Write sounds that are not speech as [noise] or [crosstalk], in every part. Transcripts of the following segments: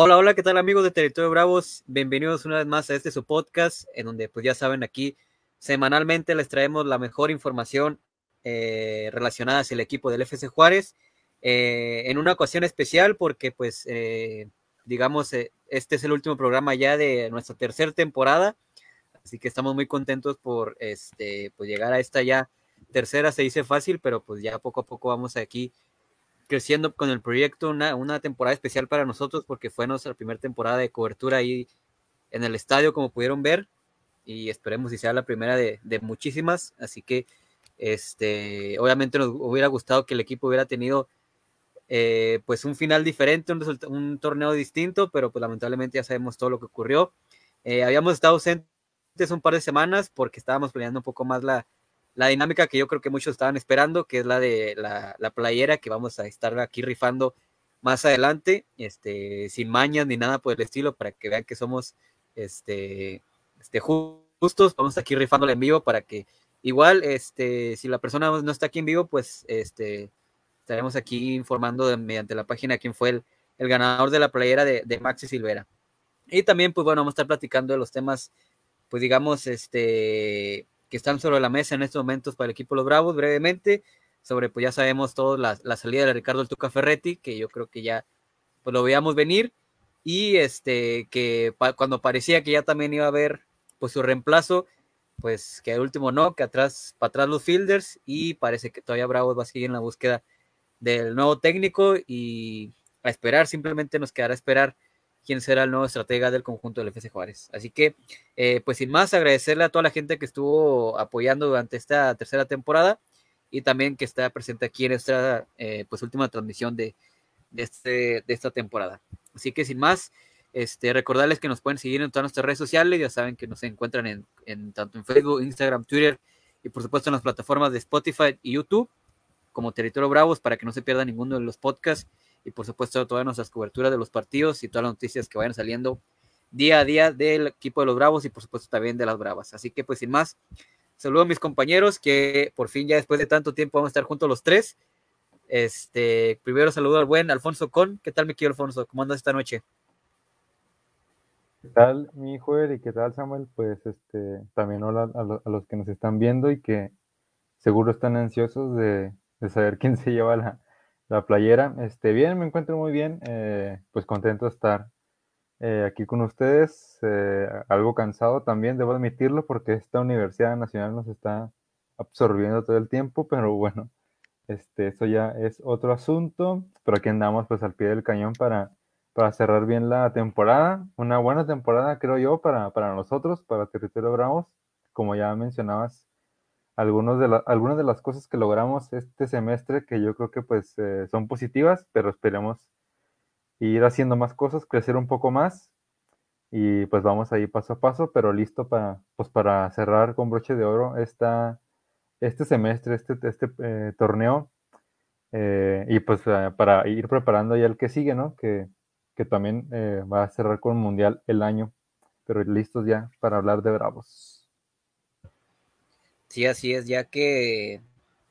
Hola, hola, ¿qué tal amigos de Territorio Bravos? Bienvenidos una vez más a este su podcast, en donde pues ya saben aquí semanalmente les traemos la mejor información eh, relacionada hacia el equipo del FC Juárez, eh, en una ocasión especial porque pues eh, digamos este es el último programa ya de nuestra tercera temporada, así que estamos muy contentos por este pues llegar a esta ya tercera, se dice fácil, pero pues ya poco a poco vamos aquí creciendo con el proyecto, una, una temporada especial para nosotros porque fue nuestra primera temporada de cobertura ahí en el estadio, como pudieron ver, y esperemos si sea la primera de, de muchísimas, así que este, obviamente nos hubiera gustado que el equipo hubiera tenido eh, pues un final diferente, un, un, torneo distinto, pero pues lamentablemente ya sabemos todo lo que ocurrió. Eh, habíamos estado ausentes un par de semanas porque estábamos planeando un poco más la, la dinámica que yo creo que muchos estaban esperando, que es la de la, playera que vamos a estar aquí rifando más adelante, este, sin mañas ni nada por el estilo, para que vean que somos este, este, justos. Vamos aquí rifándola en vivo para que igual, este, si la persona no está aquí en vivo, pues este, estaremos aquí informando mediante la página quién fue el, el ganador de la playera de, de, Maxi Silvera. Y también, pues bueno, vamos a estar platicando de los temas, pues digamos, este, que están sobre la mesa en estos momentos para el equipo los Bravos, brevemente, sobre, pues ya sabemos todos la, la, salida de Ricardo El Tuca Ferretti, que yo creo que ya pues lo veíamos venir, y este, que cuando parecía que ya también iba a haber pues su reemplazo, pues que al último no, que atrás, para atrás los fielders, y parece que todavía Bravos va a seguir en la búsqueda del nuevo técnico, y a esperar, simplemente nos quedará esperar quién será el nuevo estratega del conjunto del FC Juárez. Así que, eh, pues sin más, agradecerle a toda la gente que estuvo apoyando durante esta tercera temporada y también que está presente aquí en esta eh, pues última transmisión de, de, este, de esta temporada. Así que sin más, este, recordarles que nos pueden seguir en todas nuestras redes sociales, ya saben que nos encuentran en, en tanto en Facebook, Instagram, Twitter y por supuesto en las plataformas de Spotify y YouTube como Territorio Bravos para que no se pierda ninguno de los podcasts y por supuesto todas nuestras coberturas de los partidos y todas las noticias que vayan saliendo día a día del equipo de los Bravos y por supuesto también de las Bravas. Así que pues sin más, saludo a mis compañeros que por fin ya después de tanto tiempo vamos a estar juntos los tres. Este, primero saludo al buen Alfonso Con. ¿Qué tal, mi querido Alfonso? ¿Cómo andas esta noche? ¿Qué tal, mi hijo y qué tal, Samuel? Pues este, también hola a, lo, a, los que nos están viendo y que seguro están ansiosos de, de saber quién se lleva la, la playera. Este, bien, me encuentro muy bien, eh, pues contento de estar eh, aquí con ustedes, eh, algo cansado también, debo admitirlo, porque esta Universidad Nacional nos está absorbiendo todo el tiempo, pero bueno, este, eso ya es otro asunto, pero aquí andamos pues al pie del cañón para, para cerrar bien la temporada, una buena temporada creo yo para, para nosotros, para Territorio Bravos, como ya mencionabas, algunos de la, algunas de las cosas que logramos este semestre que yo creo que pues eh, son positivas, pero esperemos ir haciendo más cosas, crecer un poco más y pues vamos ahí paso a paso, pero listo para, pues, para cerrar con broche de oro esta, este semestre, este, este eh, torneo eh, y pues para ir preparando ya el que sigue, ¿no? Que, que también va a cerrar con Mundial el año, pero listos ya para hablar de Bravos. Sí, así es, ya que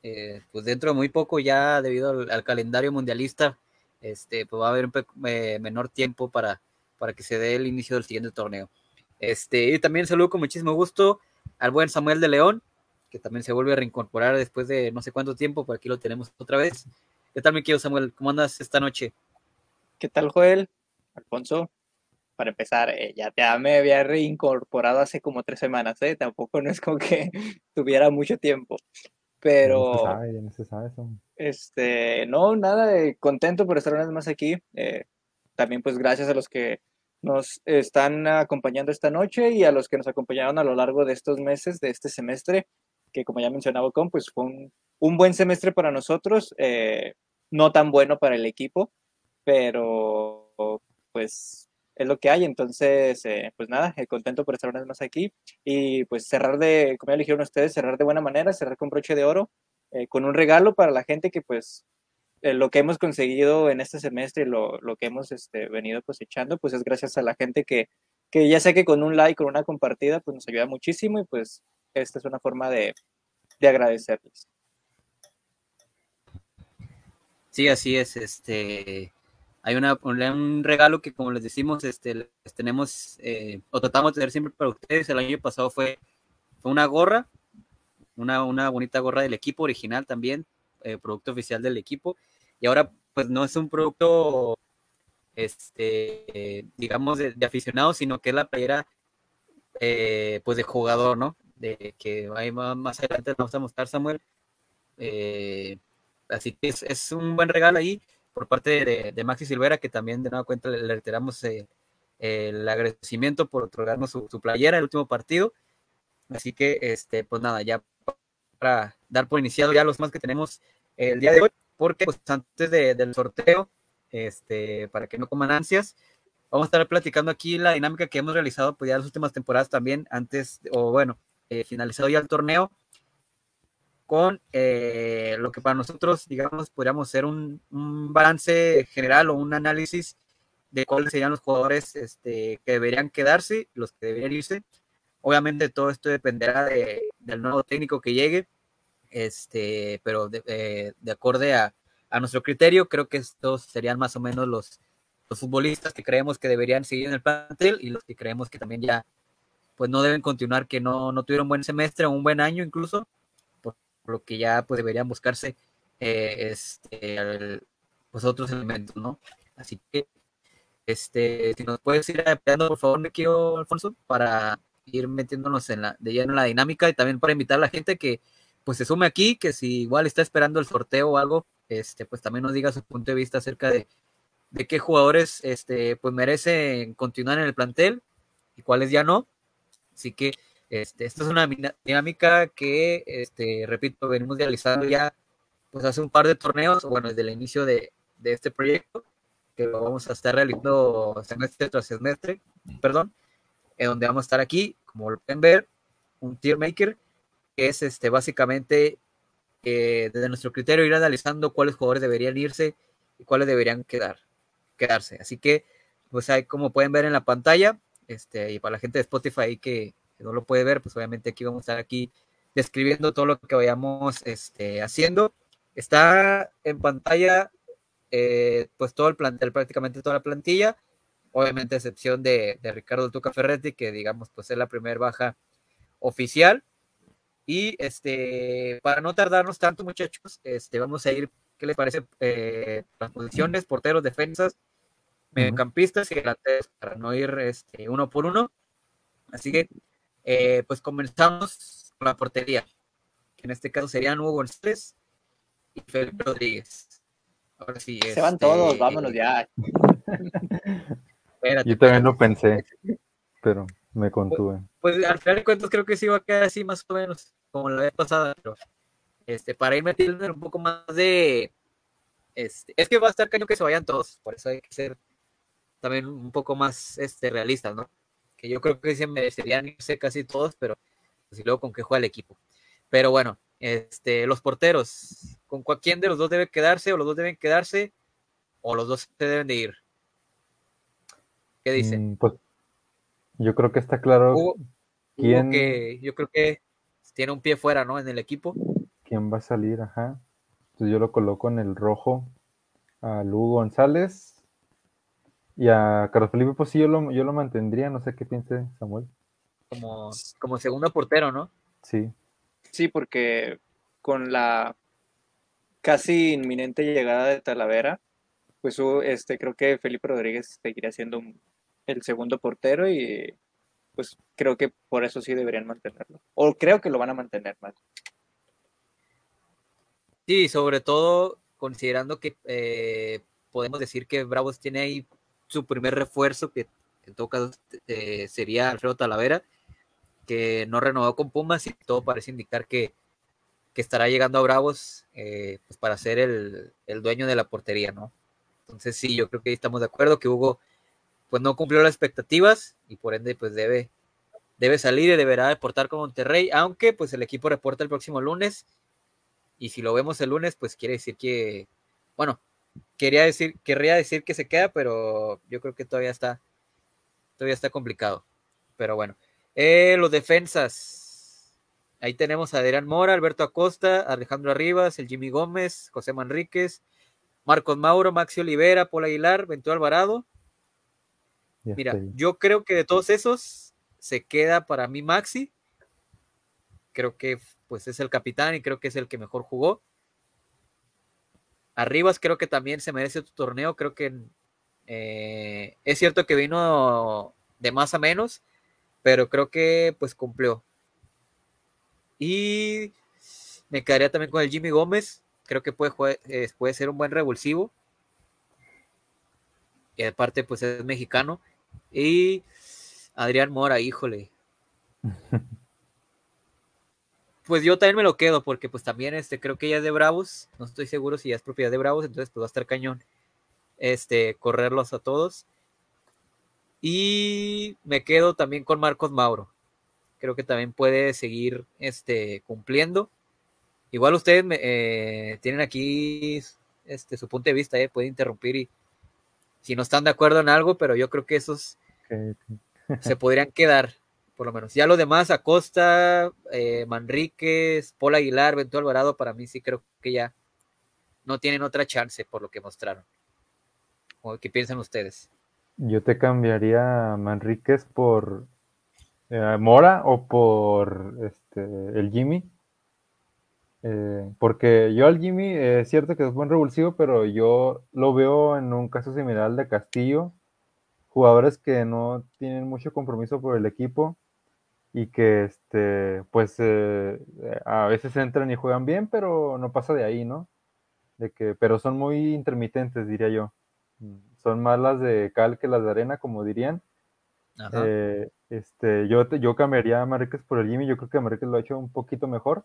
eh, pues dentro de muy poco ya debido al, al, calendario mundialista, este, pues va a haber un eh, menor tiempo para, para que se dé el inicio del siguiente torneo. Este, y también saludo con muchísimo gusto al buen Samuel de León, que también se vuelve a reincorporar después de no sé cuánto tiempo, por aquí lo tenemos otra vez. ¿Qué tal, mi querido Samuel? ¿Cómo andas esta noche? ¿Qué tal, Joel? Alfonso, para empezar, eh, ya, ya, me había reincorporado hace como tres semanas, ¿eh? Tampoco no es como que [laughs] tuviera mucho tiempo. Pero... No se sabe, no se sabe eso. Este, no, nada, contento por estar una vez más aquí. Eh, también pues gracias a los que nos están acompañando esta noche y a los que nos acompañaron a lo largo de estos meses, de este semestre, que como ya mencionaba con, pues fue un, un buen semestre para nosotros, eh, no tan bueno para el equipo, pero pues es lo que hay. Entonces, eh, pues nada, eh, contento por estar una vez más aquí y pues cerrar de, como ya eligieron ustedes, cerrar de buena manera, cerrar con broche de oro, eh, con un regalo para la gente que pues lo que hemos conseguido en este semestre, lo, lo que hemos este, venido cosechando, pues es gracias a la gente que, que ya sé que con un like, con una compartida, pues nos ayuda muchísimo y pues esta es una forma de, de agradecerles. Sí, así es, este hay una, un regalo que como les decimos, este, les tenemos eh, o tratamos de tener siempre para ustedes. El año pasado fue, fue una gorra, una, una bonita gorra del equipo original también, eh, producto oficial del equipo. Y ahora pues no es un producto, este, digamos, de, aficionado, sino que es la playera eh, pues de jugador, ¿no? De que ahí más adelante vamos a mostrar Samuel. así que es, es un buen regalo ahí por parte de, Maxi Silvera, que también de nueva cuenta le, reiteramos eh, el agradecimiento por otorgarnos su, playera el último partido. Así que, este, pues nada, ya para dar por iniciado ya los más que tenemos el día de hoy, porque pues antes del sorteo, este, para que no coman ansias, vamos a estar platicando aquí la dinámica que hemos realizado pues ya las últimas temporadas también, antes, o bueno, eh, finalizado ya el torneo, con eh, lo que para nosotros, digamos, podríamos ser un, balance general o un análisis de cuáles serían los jugadores este, que deberían quedarse, los que deberían irse. Obviamente todo esto dependerá del nuevo técnico que llegue, este, pero de, eh, de acorde a, a, nuestro criterio, creo que estos serían más o menos los, los futbolistas que creemos que deberían seguir en el plantel y los que creemos que también ya pues no deben continuar, que no, no tuvieron buen semestre o un buen año incluso, lo que ya pues deberían buscarse eh, este, pues otros elementos, ¿no? Así que, este, si nos puedes ir apoyando, por favor, me quiero, Alfonso, para ir metiéndonos en la, de lleno en la dinámica y también para invitar a la gente que pues se sume aquí, que si igual está esperando el sorteo o algo, este, pues también nos diga su punto de vista acerca de, de qué jugadores este, pues merecen continuar en el plantel y cuáles ya no. Así que este, esta es una dinámica que, este, repito, venimos realizando ya pues hace un par de torneos, bueno, desde el inicio de, de este proyecto, que lo vamos a estar realizando semestre tras semestre, perdón, en donde vamos a estar aquí, como lo pueden ver, un tier maker, que es este, básicamente eh, desde nuestro criterio ir analizando cuáles jugadores deberían irse y cuáles deberían quedar, quedarse. Así que, pues ahí como pueden ver en la pantalla, este, y para la gente de Spotify que que no lo puede ver, pues obviamente aquí vamos a estar aquí describiendo todo lo que vayamos este, haciendo. Está en pantalla eh, pues todo el plantel, prácticamente toda la plantilla, obviamente a excepción de, Ricardo Tuca Ferretti, que digamos pues es la primera baja oficial. Y este, para no tardarnos tanto muchachos, este, vamos a ir, ¿qué les parece? Eh, las posiciones, porteros, defensas, mediocampistas y delanteros, para no ir este, uno por uno. Así que eh, pues comenzamos con la portería, que en este caso serían Hugo González y Felipe Rodríguez. Ahora sí. Se van todos, este, vámonos ya. [laughs] Yo también lo pensé, pero me contuve. Pues, pues, al final de cuentas creo que sí va a quedar así más o menos como la vez pasada, pero este, para ir metiendo un poco más de... Este, es que va a estar caño que se vayan todos, por eso hay que ser también un poco más este, realistas, ¿no? Que yo creo que se merecerían irse casi todos, pero pues, y luego con qué juega el equipo. Pero bueno, este, los porteros, ¿con quién de los dos debe quedarse o los dos deben quedarse o los dos se deben de ir? ¿Qué dicen? Mm, pues yo creo que está claro quién que yo creo que tiene un pie fuera, ¿no? En el equipo. ¿Quién va a salir? Ajá. Entonces yo lo coloco en el rojo a Lugo González, y a Carlos Felipe, pues sí, yo lo, yo lo mantendría, no sé qué piense Samuel. Como, como segundo portero, ¿no? Sí. Sí, porque con la casi inminente llegada de Talavera, pues este, creo que Felipe Rodríguez seguiría siendo el segundo portero y pues creo que por eso sí deberían mantenerlo. O creo que lo van a mantener más. Sí, sobre todo considerando que eh, podemos decir que Bravos tiene ahí su primer refuerzo, que en todo caso eh, sería Alfredo Talavera, que no renovó con Pumas y todo parece indicar que, estará llegando a Bravos eh, pues para ser el, dueño de la portería, ¿no? Entonces sí, yo creo que ahí estamos de acuerdo que Hugo pues no cumplió las expectativas y por ende pues debe, debe salir y deberá deportar con Monterrey, aunque pues el equipo reporta el próximo lunes y si lo vemos el lunes pues quiere decir que, bueno, quería decir, querría decir que se queda, pero yo creo que todavía está, todavía está complicado. Pero bueno, eh, los defensas. Ahí tenemos a Adrián Mora, Alberto Acosta, Alejandro Arribas, el Jimmy Gómez, José Manríquez, Marcos Mauro, Maxi Olivera, Paul Aguilar, Ventura Alvarado. Mira, yo creo que de todos esos se queda para mí Maxi. Creo que pues es el capitán y creo que es el que mejor jugó. Arribas creo que también se merece tu torneo. Creo que eh, es cierto que vino de más a menos, pero creo que pues cumplió. Y me quedaría también con el Jimmy Gómez. Creo que puede, eh, puede ser un buen revulsivo. Y aparte, pues es mexicano. Y Adrián Mora, híjole. [laughs] Pues yo también me lo quedo, porque pues también este, creo que ya es de Bravos. No estoy seguro si ya es propiedad de Bravos, entonces pues va a estar cañón. Este, correrlos a todos. Y me quedo también con Marcos Mauro. Creo que también puede seguir este, cumpliendo. Igual ustedes eh, tienen aquí este, su punto de vista, eh, pueden interrumpir y si no están de acuerdo en algo, pero yo creo que esos se podrían quedar, por lo menos. Ya lo demás, Acosta, eh, Manríquez, Paul Aguilar, Bento Alvarado, para mí sí creo que ya no tienen otra chance por lo que mostraron. ¿Qué piensan ustedes? Yo te cambiaría Manríquez por eh, Mora o por este, el Jimmy. Eh, porque yo al Jimmy eh, es cierto que es buen revulsivo, pero yo lo veo en un caso similar al de Castillo. Jugadores que no tienen mucho compromiso por el equipo y que este, pues a veces entran y juegan bien, pero no pasa de ahí, ¿no? De que, pero son muy intermitentes, diría yo. Son más las de cal que las de arena, como dirían. Eh, este, yo, yo cambiaría a Marquez por el Jimmy, yo creo que Marquez lo ha hecho un poquito mejor.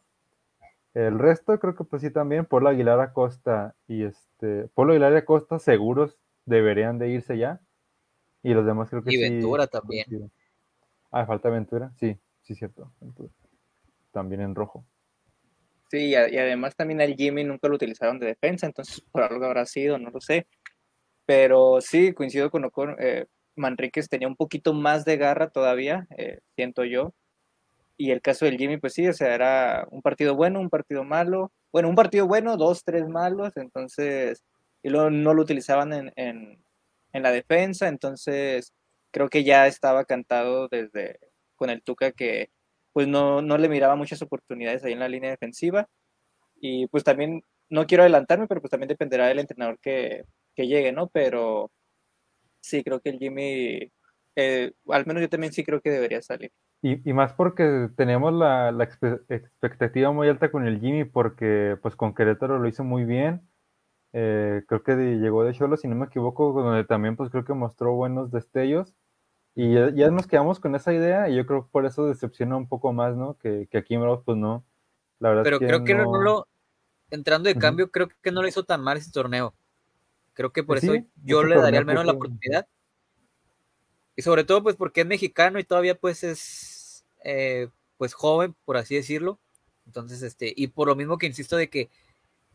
El resto creo que pues sí también, Polo Aguilar Acosta y este, Polo Aguilar Acosta seguros deberían de irse ya. Y los demás creo que sí. Y Ventura también. Ah, falta Ventura, sí, sí cierto, También en rojo. Sí, y, además también al Jimmy nunca lo utilizaron de defensa, entonces por algo habrá sido, no lo sé. Pero sí, coincido con Ocon, eh, Manríquez tenía un poquito más de garra todavía, eh, siento yo. Y el caso del Jimmy, pues sí, o sea, era un partido bueno, un partido malo. Bueno, un partido bueno, dos, tres malos, entonces, y luego no lo utilizaban en, en la defensa, entonces creo que ya estaba cantado desde con el Tuca que pues no, no le miraba muchas oportunidades ahí en la línea defensiva. Y pues también, no quiero adelantarme, pero pues también dependerá del entrenador que, que llegue, ¿no? Pero sí, creo que el Jimmy, eh, al menos yo también sí creo que debería salir. Y, más porque tenemos la, la, expectativa muy alta con el Jimmy, porque pues con Querétaro lo hizo muy bien. Eh, creo que llegó de Cholo, si no me equivoco, donde también pues creo que mostró buenos destellos. Y ya, nos quedamos con esa idea y yo creo que por eso decepciona un poco más, ¿no? Que, que aquí en Bravos pues no. La verdad Pero creo que no lo, entrando de cambio, creo que no lo hizo tan mal ese torneo. Creo que por pues eso yo le daría al menos la oportunidad. Y sobre todo, pues porque es mexicano y todavía pues es eh, pues joven, por así decirlo. Entonces, este, y por lo mismo que insisto de que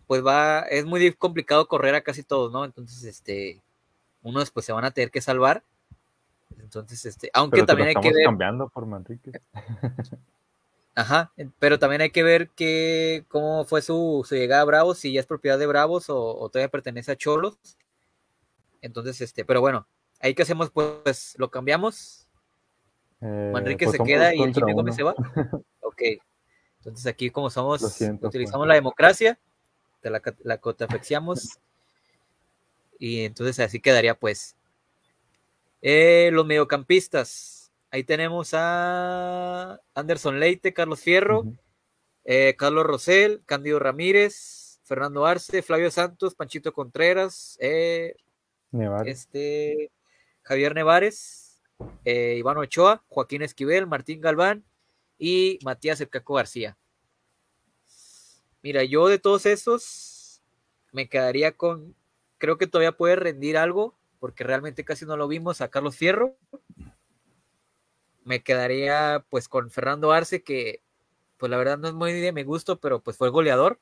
pues va, es muy complicado correr a casi todos, ¿no? Entonces, este, unos pues se van a tener que salvar. Entonces, este, aunque también hay que ver. cambiando por Manrique. [laughs] Ajá, pero también hay que ver que, cómo fue su, llegada a Bravos, si ya es propiedad de Bravos o, todavía pertenece a Cholos. Entonces, este, pero bueno, ahí que hacemos, pues, lo cambiamos. Eh, Manrique pues se queda y el Jimmy Gómez se va. [laughs] ok. Entonces aquí como somos, utilizamos la democracia, te la, la y entonces así quedaría pues. Eh, los mediocampistas. Ahí tenemos a Anderson Leite, Carlos Fierro, eh, Carlos Rosell, Cándido Ramírez, Fernando Arce, Flavio Santos, Panchito Contreras, eh, este, Javier Nevares, eh, Iván Ochoa, Joaquín Esquivel, Martín Galván y Matías Ercaco García. Mira, yo de todos esos me quedaría con, creo que todavía puede rendir algo, porque realmente casi no lo vimos a Carlos Fierro me quedaría pues con Fernando Arce, que pues la verdad no es muy de mi gusto, pero pues fue goleador.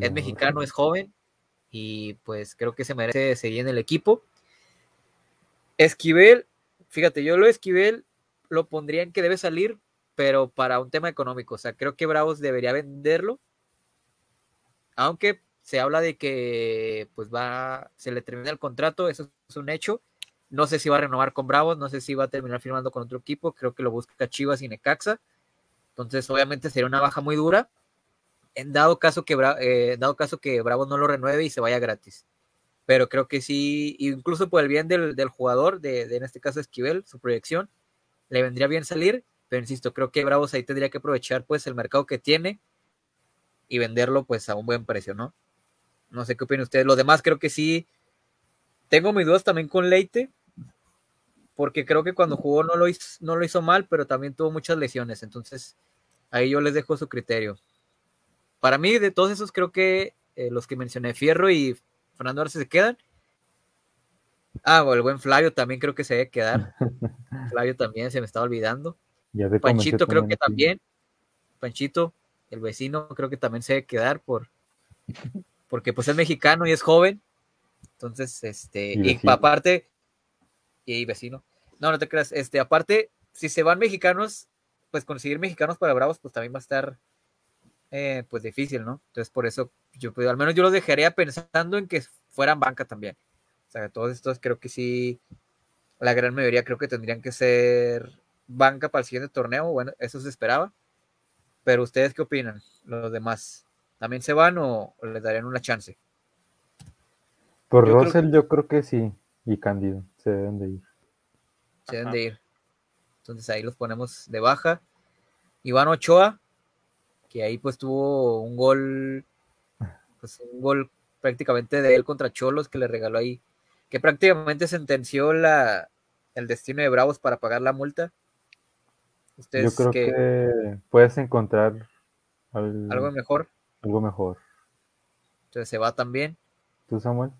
Es mexicano, es joven y pues creo que se merece seguir en el equipo. Esquivel, fíjate, yo lo Esquivel lo pondría en que debe salir, pero para un tema económico. O sea, creo que Bravos debería venderlo. Aunque se habla de que pues va, se le termina el contrato, eso es un hecho. No sé si va a renovar con Bravos, no sé si va a terminar firmando con otro equipo, creo que lo busca Chivas y Necaxa. Entonces, obviamente sería una baja muy dura. En dado caso que, eh, dado caso que Bravos no lo renueve y se vaya gratis. Pero creo que sí, incluso por el bien del, jugador, de, en este caso Esquivel, su proyección, le vendría bien salir. Pero insisto, creo que Bravos ahí tendría que aprovechar pues el mercado que tiene y venderlo pues a un buen precio, ¿no? No sé qué opinan ustedes. Los demás creo que sí. Tengo mis dudas también con Leite, porque creo que cuando jugó no lo hizo, no lo hizo mal, pero también tuvo muchas lesiones. Entonces, ahí yo les dejo su criterio. Para mí, de todos esos, creo que eh, los que mencioné, Fierro y Fernando Arce se quedan. Ah, o el buen Flavio también creo que se debe quedar. [laughs] Flavio también se me estaba olvidando. Panchito creo que también. Panchito, el vecino, creo que también se debe quedar por porque pues es mexicano y es joven. Entonces, este, y, aparte, y vecino. No, no te creas, este, aparte, si se van mexicanos, pues conseguir mexicanos para Bravos, pues también va a estar, eh, pues difícil, ¿no? Entonces, por eso, yo, pues, al menos yo los dejaría pensando en que fueran banca también. O sea, todos estos creo que sí, la gran mayoría creo que tendrían que ser banca para el siguiente torneo. Bueno, eso se esperaba. Pero ustedes qué opinan, los demás? ¿También se van o, les darían una chance? Por Russell yo creo que sí, y Cándido, se deben de ir. Se deben de ir. Entonces ahí los ponemos de baja. Iván Ochoa, que ahí pues tuvo un gol, pues un gol prácticamente de él contra Cholos que le regaló ahí, que prácticamente sentenció la, el destino de Bravos para pagar la multa. Yo creo que puedes encontrar algo mejor. Algo mejor. Entonces se va también. ¿Tú, Samuel?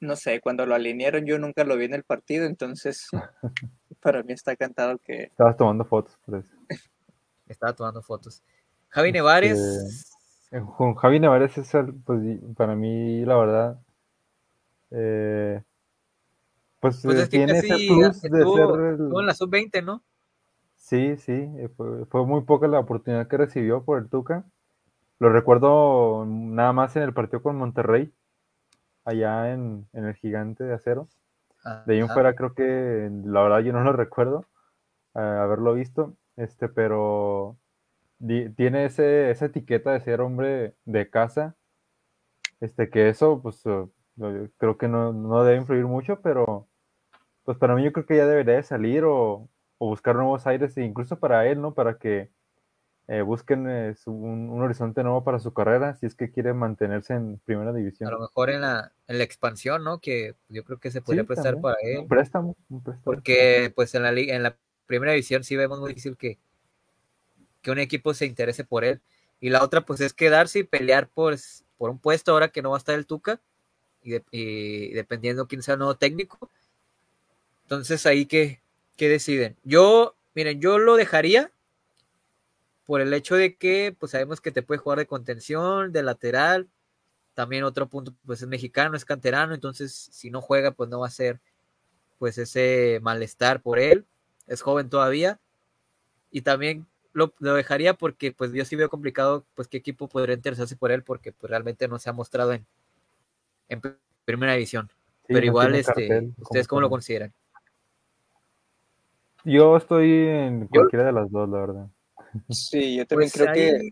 No sé, cuando lo alinearon yo nunca lo vi en el partido, entonces [laughs] para mí está cantado que... Estabas tomando fotos, por eso. [laughs] Estaba tomando fotos. Javi Nevares. Este, con Javi Nevares es pues, para mí, la verdad, eh, pues, pues eh, tiene ese plus de ser el... en la sub-20, ¿no? Sí, sí, eh, fue, fue, muy poca la oportunidad que recibió por el Tuca. Lo recuerdo nada más en el partido con Monterrey, allá en, el Gigante de Acero. de ahí en fuera creo que, la verdad yo no lo recuerdo eh, haberlo visto, este, pero tiene ese, esa etiqueta de ser hombre de casa, este, que eso, pues eh, creo que no, no, debe influir mucho, pero pues para mí yo creo que ya debería de salir o, o buscar nuevos aires, e incluso para él, ¿no? Para que eh, busquen eh, un, horizonte nuevo para su carrera si es que quiere mantenerse en primera división. A lo mejor en la, en la expansión, ¿no? Que yo creo que se podría prestar para él. Un préstamo, Porque pues en la, en la primera división sí vemos muy difícil que, que un equipo se interese por él. Y la otra pues es quedarse y pelear por, por un puesto ahora que no va a estar el Tuca y, y dependiendo quién sea el nuevo técnico. Entonces ahí que, que deciden. Yo, miren, yo lo dejaría por el hecho de que pues sabemos que te puede jugar de contención, de lateral, también otro punto pues es mexicano, es canterano, entonces si no juega pues no va a ser pues ese malestar por él, es joven todavía. Y también lo, dejaría porque pues yo sí veo complicado pues qué equipo podría interesarse por él porque pues realmente no se ha mostrado en, en primera división, pero igual este, ustedes cómo lo consideran. Yo estoy en cualquiera de las dos, la verdad. Sí, yo también pues creo que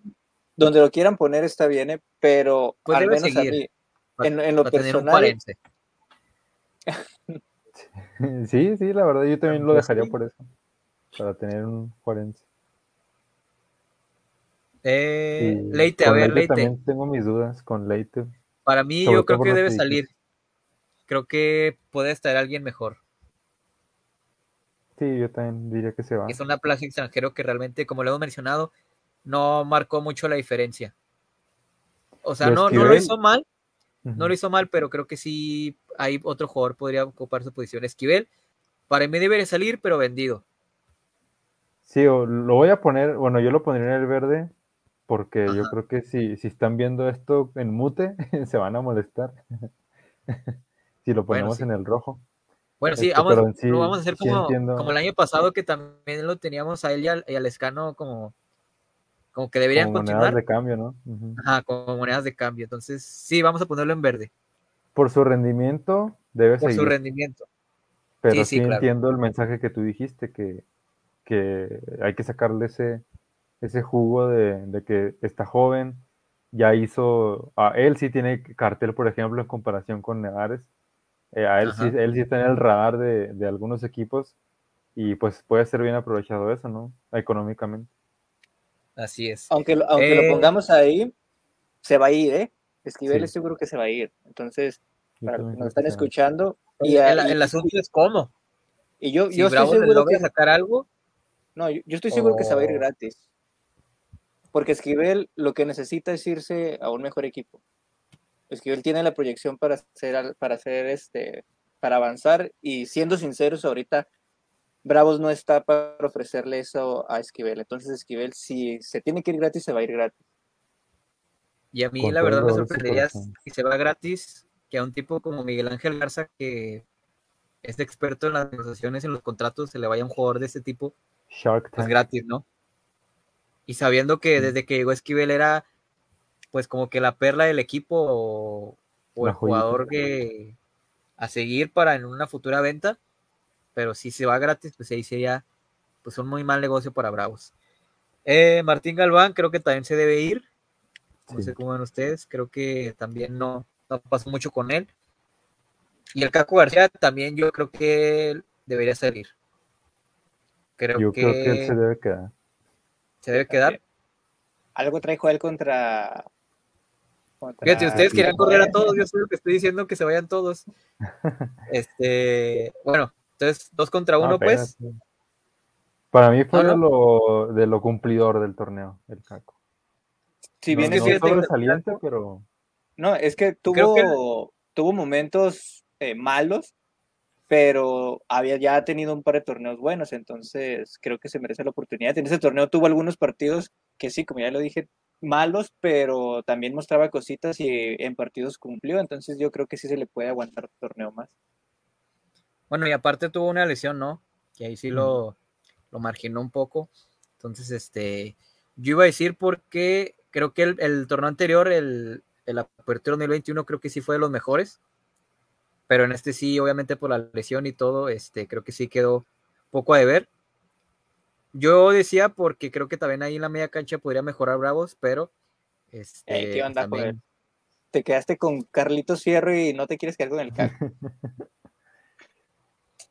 donde lo quieran poner está bien, ¿eh? pero pues al menos a mí, en, lo personal. [laughs] sí, sí, la verdad, yo también lo dejaría por eso. Para tener un forense. Eh, Leite, a ver, Leite. También tengo mis dudas con Leite. Para mí, yo creo que debe salir. Creo que puede estar alguien mejor. Sí, yo también diría que se va. Es una plaza extranjero que realmente, como lo hemos mencionado, no marcó mucho la diferencia. O sea, no, no, lo hizo mal, no lo hizo mal, pero creo que sí hay otro jugador podría ocupar su posición. Esquivel, para mí debería salir, pero vendido. Sí, lo voy a poner, bueno, yo lo pondría en el verde, porque yo creo que si, si están viendo esto en mute, [laughs] se van a molestar. [laughs] si lo ponemos en el rojo. Bueno, sí, este, vamos, lo vamos a hacer como, como, el año pasado, que también lo teníamos a él y al, Escano como, como que deberían Como continuar. monedas de cambio, ¿no? Ajá, como monedas de cambio. Entonces, sí, vamos a ponerlo en verde Por su rendimiento debe por su rendimiento. pero sí, sí, sí, claro. entiendo el mensaje que tú dijiste, que, que hay que sacarle ese, ese jugo de, de que está joven, ya hizo, a él sí tiene cartel, por ejemplo, en comparación con Nevares, Eh, a él sí, él sí está en el radar de, de algunos equipos y pues puede ser bien aprovechado eso, ¿no? Económicamente. Así es. Aunque, lo- aunque Eh, lo pongamos ahí, se va a ir, ¿eh? Esquivel Sí. es seguro que se va a ir. Entonces, para los que nos están escuchando, y, el, asunto es cómo. y yo, Si yo estoy seguro que sacar algo, No, yo, yo estoy seguro que se va a ir o- gratis. Porque Esquivel lo que necesita es irse a un mejor equipo. Esquivel tiene la proyección para hacer, al- para hacer este, para avanzar. Y siendo sinceros, ahorita Bravos no está para ofrecerle eso a Esquivel. Entonces Esquivel, si se tiene que ir gratis, se va a ir gratis. y a mí Con la verdad me sorprendería si se va gratis que a un tipo como Miguel Ángel Garza, que es experto en las negociaciones, en los contratos, se le vaya un jugador de este tipo, Shark pues Tank. gratis, ¿no? Y sabiendo que desde que llegó Esquivel era pues como que la perla del equipo o, el jugador que a seguir para en una futura venta, pero si se va gratis, pues ahí sería pues un muy mal negocio para Bravos. Eh, Martín Galván creo que también se debe ir, no Sí. sé cómo ven ustedes, creo que también no, no pasó mucho con él. Y el Caco García también yo creo que él debería salir. Creo Yo que, creo que él se debe quedar. se debe quedar. Algo trajo él contra. Contra Fíjate, ustedes querían correr a todos, yo soy el que estoy diciendo que se vayan todos. [laughs] Este, bueno, entonces dos contra uno, pues. Para mí fue No, de, lo, de lo cumplidor del torneo, el Caco. Si no, bien es sobresaliente, pero No, es que tuvo, Creo que tuvo momentos eh, malos, pero había ya tenido un par de torneos buenos, entonces creo que se merece la oportunidad. En ese torneo tuvo algunos partidos que sí, como ya lo dije, malos, pero también mostraba cositas y en partidos cumplió, entonces yo creo que sí se le puede aguantar un torneo más. Bueno, y aparte tuvo una lesión, ¿no? Que ahí sí Mm. lo, lo marginó un poco. Entonces, este, yo iba a decir porque creo que el, el torneo anterior, el, el Apertura 2021, creo que sí fue de los mejores. Pero en este sí, obviamente por la lesión y todo, este, creo que sí quedó poco a deber. Yo decía porque creo que también ahí en la media cancha podría mejorar Bravos, pero este, Ey, ¿qué onda, también- joder? Te quedaste con Carlitos Fierro y no te quieres quedar con el CAC. [laughs]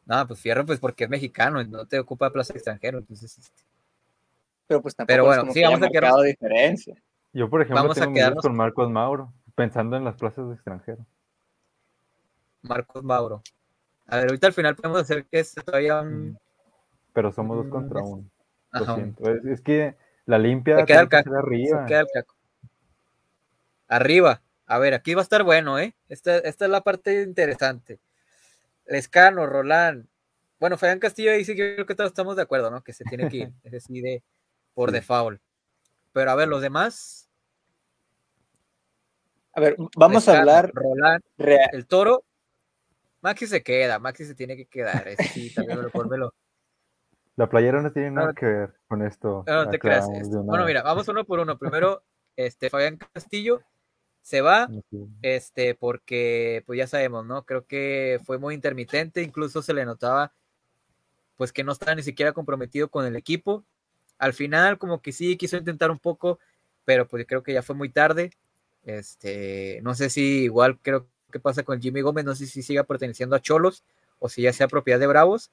No, pues Fierro, pues porque es mexicano y no te ocupa plaza extranjero. Entonces, este, Pero pues tampoco Pero es bueno, como sí, que haya vamos a quedarnos- diferencia. yo, por ejemplo, Vamos a tengo dudas quedarnos- con Marcos Mauro, pensando en las plazas de extranjero. Marcos Mauro. A ver, ahorita al final podemos hacer que es todavía un. Pero somos dos Mm, contra es- uno. Lo Ajá, siento. Es, es que la limpia Se queda el caco, arriba. se queda el caco. Arriba. A ver, aquí va a estar bueno, ¿eh? Esta, esta es la parte interesante. Lescano, Roland. Bueno, Fabián Castillo ahí sí que creo que todos estamos de acuerdo, ¿no? Que se tiene que ir. [laughs] Es decir, de, por Sí. default. Pero a ver, los demás. A ver, vamos a hablar Roland, rea- el toro. Maxi se queda, Maxi se tiene que quedar. Sí, también lo. La playera no tiene nada No, que ver con esto. No, no te creas. este, Bueno, mira, vamos uno por uno. Primero, este Fabián Castillo se va, este, porque, pues ya sabemos, ¿no? Creo que fue muy intermitente, incluso se le notaba, pues que no estaba ni siquiera comprometido con el equipo. Al final, como que sí quiso intentar un poco, pero pues creo que ya fue muy tarde. Este, no sé si igual creo que pasa con Jimmy Gómez, no sé si siga perteneciendo a Cholos o si ya sea propiedad de Bravos,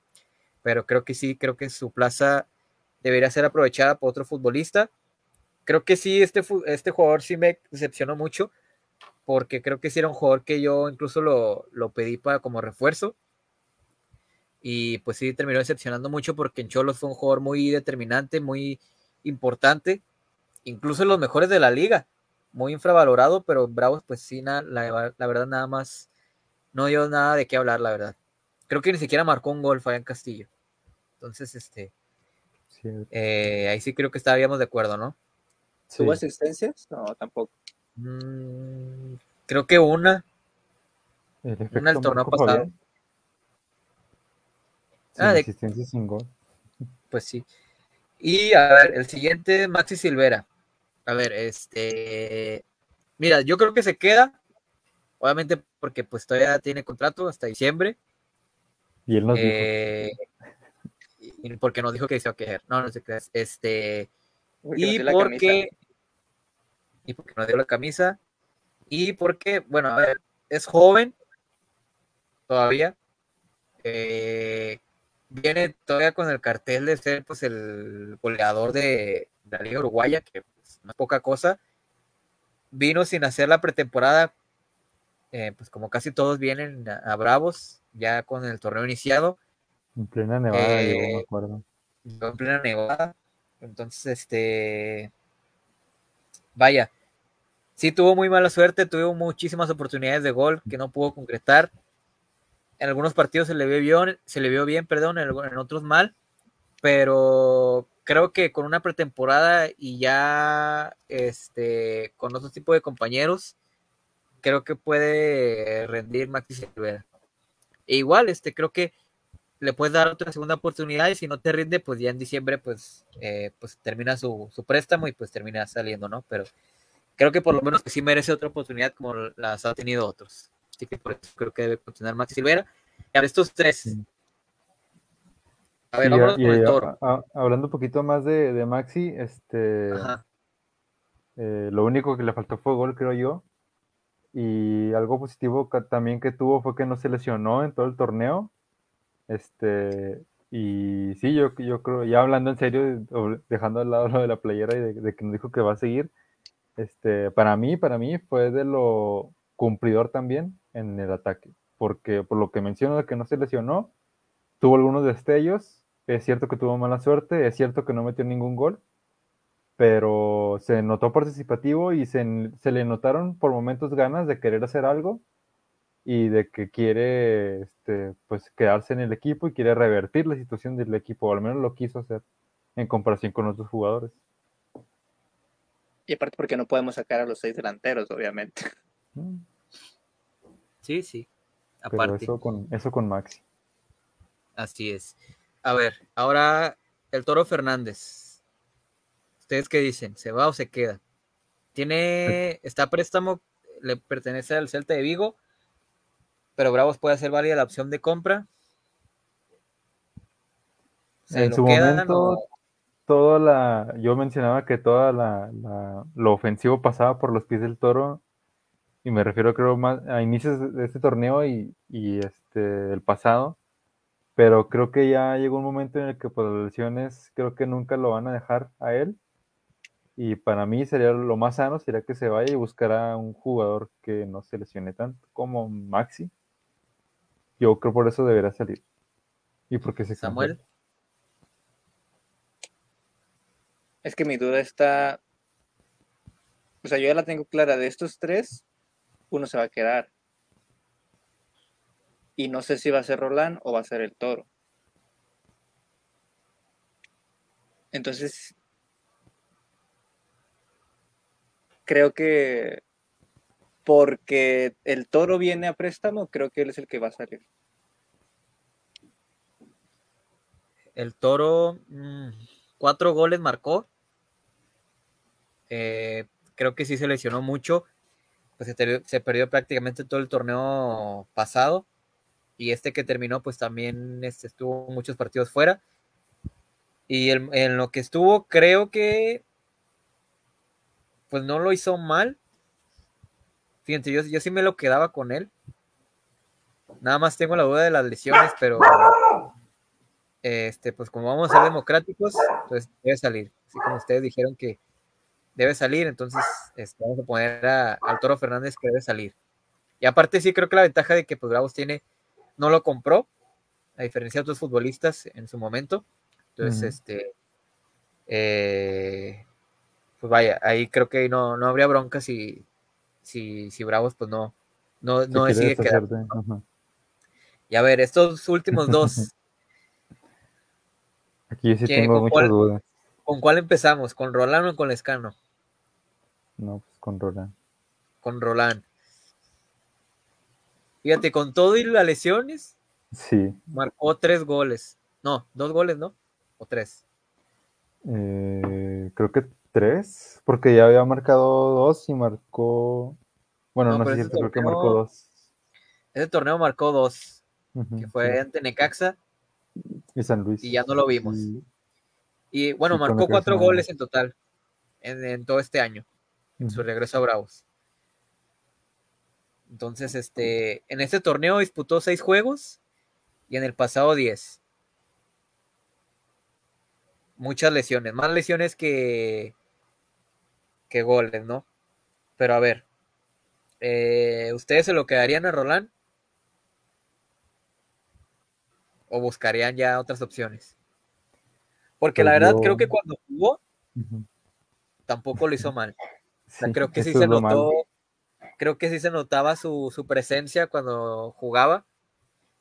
pero creo que sí, creo que su plaza debería ser aprovechada por otro futbolista. Creo que sí, este, este jugador sí me decepcionó mucho, porque creo que sí era un jugador que yo incluso lo, lo pedí para como refuerzo. Y pues sí, terminó decepcionando mucho porque en Cholos fue un jugador muy determinante, muy importante, incluso los mejores de la liga, muy infravalorado, pero Bravos pues sí, na- la verdad nada más no dio nada de qué hablar, la verdad. Creo que ni siquiera marcó un gol Fabián Castillo. Entonces, este, eh, ahí sí creo que estaríamos de acuerdo, ¿no? ¿Tuvo sí. asistencias? No, tampoco. Mm, creo que una, El una el torneo Marco pasado. Fabián. Ah, de- asistencia sin gol. Pues sí. Y a ver, el siguiente, Maxi Silvera. A ver, este. Mira, yo creo que se queda. Obviamente porque pues todavía tiene contrato hasta diciembre. Y él nos Eh, y porque nos dijo que se iba a quejar. No, no sé qué es. Este. Porque Y porque. Y porque nos dio la camisa. Y porque, bueno, a ver, es joven. Todavía. Eh, viene todavía con el cartel de ser pues el goleador de, de la Liga Uruguaya, que pues, no es poca cosa. Vino sin hacer la pretemporada. eh, pues como casi todos vienen a, a Bravos, ya con el torneo iniciado. En plena nevada Eh, llegó, me acuerdo. Llegó en plena nevada. Entonces, este. Vaya. Sí tuvo muy mala suerte, tuvo muchísimas oportunidades de gol que no pudo concretar. En algunos partidos se le vio bien, se le vio bien, perdón, en otros mal. Pero creo que con una pretemporada y ya este con otro tipo de compañeros, creo que puede rendir Maxi Silvera. E igual, este, creo que le puedes dar otra segunda oportunidad y si no te rinde, pues ya en diciembre pues, eh, pues termina su, su préstamo y pues termina saliendo, ¿no? Pero creo que por lo menos que sí merece otra oportunidad como las ha tenido otros. Así que por eso creo que debe continuar Maxi Silvera. Y a ver, estos tres. A ver, con el toro. a- hablando un poquito más de, de Maxi, este, eh, lo único que le faltó fue gol, creo yo. Y algo positivo que también que tuvo fue que no se lesionó en todo el torneo. Este, y sí, yo, yo creo, ya hablando en serio, dejando al lado [laughs] lo de la playera y de, de que nos dijo que va a seguir, este, para mí, para mí fue de lo cumplidor también en el ataque. Porque por lo que menciono de que no se lesionó, tuvo algunos destellos, es cierto que tuvo mala suerte, es cierto que no metió ningún gol, pero se notó participativo y se, se le notaron por momentos ganas de querer hacer algo y de que quiere este, pues quedarse en el equipo y quiere revertir la situación del equipo, o al menos lo quiso hacer en comparación con otros jugadores. Y aparte porque no podemos sacar a los seis delanteros, obviamente. Mm, Sí, sí. Pero Aparte. eso con, eso con Maxi. Así es. A ver, ahora el Toro Fernández. ¿Ustedes qué dicen? ¿Se va o se queda? Tiene, está a préstamo, le pertenece al Celta de Vigo, pero Bravos puede hacer válida la opción de compra. ¿Se En lo su quedan momento, o- toda la, yo mencionaba que toda la, la- lo ofensivo pasaba por los pies del toro, y me refiero creo más a inicios de- de este torneo y, y este el pasado, pero creo que ya llegó un momento en el que por las lesiones creo que nunca lo van a dejar a él, y para mí sería lo más sano sería que se vaya y buscara un jugador que no se lesione tanto como Maxi. Yo creo por eso debería salir. Y porque se Samuel? Es que mi duda está. O sea, yo ya la tengo clara. De estos tres, uno se va a quedar. Y no sé si va a ser Roland o va a ser el toro. Entonces. Creo que. Porque el toro viene a préstamo, creo que él es el que va a salir. El Toro, mm, cuatro goles marcó. Eh, creo que sí se lesionó mucho. Pues se, perdió prácticamente todo el torneo pasado. Y este que terminó, pues también este, estuvo muchos partidos fuera. Y en lo que estuvo, creo que pues no lo hizo mal. Fíjense, yo, yo sí me lo quedaba con él. Nada más tengo la duda de las lesiones, pero este, pues como vamos a ser democráticos, pues debe salir. Así como ustedes dijeron que debe salir, entonces este, vamos a poner a- al Toro Fernández que debe salir. Y aparte sí creo que la ventaja de que pues Bravos tiene, no lo compró, a diferencia de otros futbolistas en su momento. Entonces, este, eh, pues vaya, ahí creo que no, no habría bronca si, si, si Bravos pues no, no, no decide quedar. Y a ver, estos últimos dos, [laughs] Aquí sí tengo ¿Con muchas cuál? dudas. ¿con cuál empezamos? ¿Con Rolán o con Lescano? No, pues con Roland. Con Rolán. Fíjate, con todo y las lesiones, Sí. marcó tres goles. No, dos goles, ¿no? O tres. eh, creo que Tres, porque ya había marcado dos y marcó. Bueno, No, sé si creo que marcó dos. Ese torneo marcó dos, que fue sí. ante Necaxa, Y San Luis. y ya no lo vimos. Y- y bueno, marcó cuatro goles en total en, en todo este año, en su regreso a Bravos. Entonces, este, en este torneo disputó seis juegos y en el pasado diez. Muchas lesiones, más lesiones que, que goles, ¿no? Pero a ver, eh, ¿ustedes se lo quedarían a Roland? ¿O buscarían ya otras opciones? Porque la Pues verdad yo- creo que cuando jugó tampoco lo hizo mal. O sea, Sí, creo que sí se malo. notó, creo que sí se notaba su, su presencia cuando jugaba.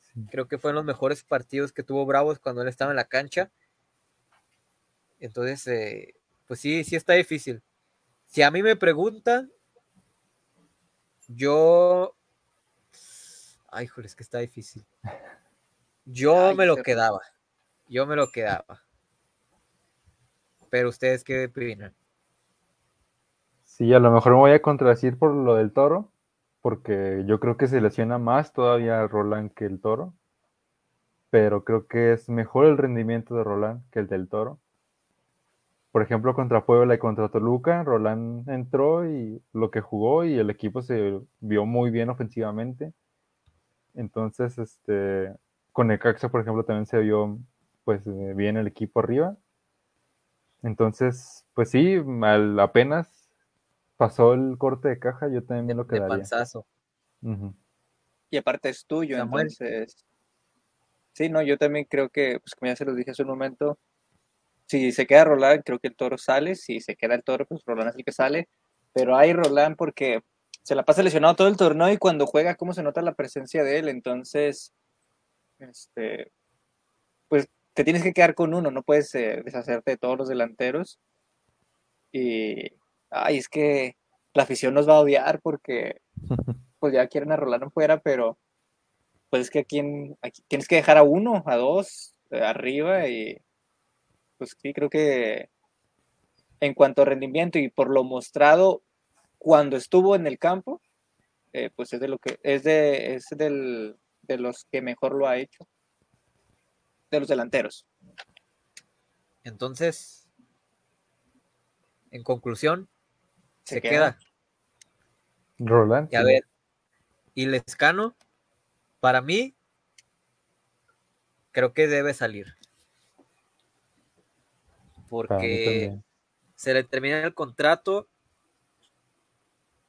Sí. Creo que fueron los mejores partidos que tuvo Bravos cuando él estaba en la cancha. Entonces, eh, pues sí, sí está difícil. Si a mí me preguntan, yo... Ay, joder, es que está difícil. Yo Ay, me lo qué- quedaba. Yo me lo quedaba. Pero ustedes qué opinan? Sí, a lo mejor me voy a contradecir por lo del toro, porque yo creo que se lesiona más todavía Roland que el toro, pero creo que es mejor el rendimiento de Roland que el del toro. Por ejemplo, contra Puebla y contra Toluca, Roland entró y lo que jugó y el equipo se vio muy bien ofensivamente. Entonces, este, con Necaxa, por ejemplo, también se vio pues eh, bien el equipo arriba. Entonces, pues sí, al- apenas pasó el corte de caja, yo también lo De quedaría. panzazo. Ujú. Y aparte es tuyo, Samuel. entonces. Sí, no, yo también creo que, pues como ya se los dije hace un momento, si se queda Roland, creo que el toro sale. Si se queda el toro, pues Roland es el que sale. Pero hay Roland porque se la pasa lesionado todo el torneo y cuando juega, cómo se nota la presencia de él. Entonces, este, pues te tienes que quedar con uno, no puedes eh, deshacerte de todos los delanteros. Y, ay, es que la afición nos va a odiar porque [laughs] pues ya quieren a Roland afuera, pero pues es que aquí, en- aquí tienes que dejar a uno, a dos, eh, arriba y pues sí, creo que en cuanto a rendimiento y por lo mostrado cuando estuvo en el campo, eh, pues es de lo que es de es del, de los que mejor lo ha hecho, de los delanteros. Entonces, en conclusión, Se se, queda. queda. Roland. Y a ver, y Lescano, para mí, creo que debe salir. Porque se le termina el contrato.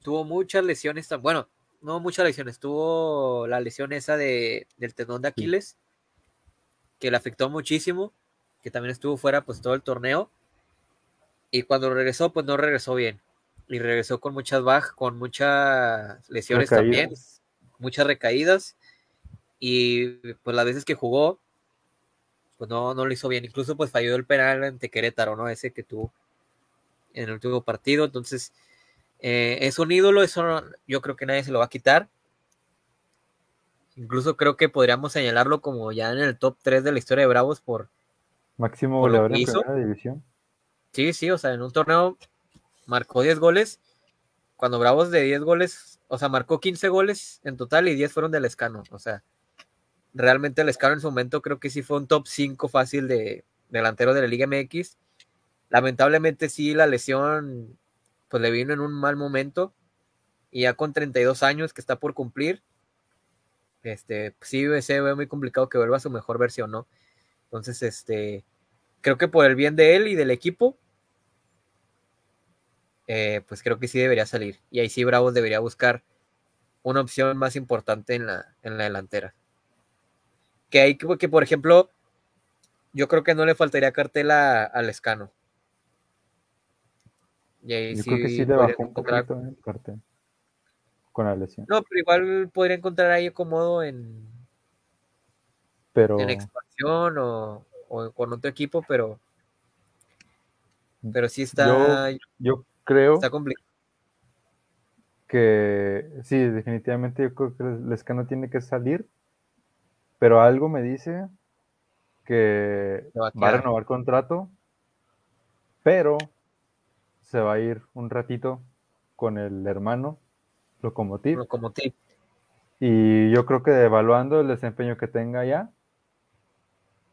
Tuvo muchas lesiones. tan- Bueno, no muchas lesiones. Tuvo la lesión esa de, del tendón de Aquiles, que le afectó muchísimo. Que también estuvo fuera pues todo el torneo. Y cuando regresó, pues no regresó bien. Y regresó con muchas bajas, con muchas lesiones también muchas recaídas y pues las veces que jugó pues no, no lo hizo bien, incluso pues falló el penal ante Querétaro, ¿no? Ese que tuvo en el último partido, entonces eh, es un ídolo, eso no- yo creo que nadie se lo va a quitar. Incluso creo que podríamos señalarlo como ya en el top 3 de la historia de Bravos por, Máximo por goleador en primera división. Sí, sí, o sea, en un torneo marcó 10 goles. Cuando Bravos de 10 goles, o sea, marcó 15 goles en total y 10 fueron del Escano. O sea, realmente el Escano en su momento creo que sí fue un top 5 fácil de delantero de la Liga MX. Lamentablemente sí, la lesión pues le vino en un mal momento y ya con 32 años que está por cumplir, este, sí se ve muy complicado que vuelva a su mejor versión, ¿no? Entonces, este, creo que por el bien de él y del equipo, eh, pues creo que sí debería salir. Y ahí sí Bravos debería buscar una opción más importante en la, en la delantera. Que hay que, que, por ejemplo, yo creo que no le faltaría cartel a- al Escano. Y ahí Yo sí creo que sí le bajó un encontrar- el cartel con la lesión. No, pero igual podría encontrar ahí acomodo en, Pero en expansión o, o con otro equipo, pero pero sí está, yo creo está complicado. que sí, definitivamente yo creo que Lescano tiene que salir, pero algo me dice que va a va a quedar. renovar contrato, pero se va a ir un ratito con el hermano Locomotiv. Locomotiv. Y yo creo que evaluando el desempeño que tenga ya,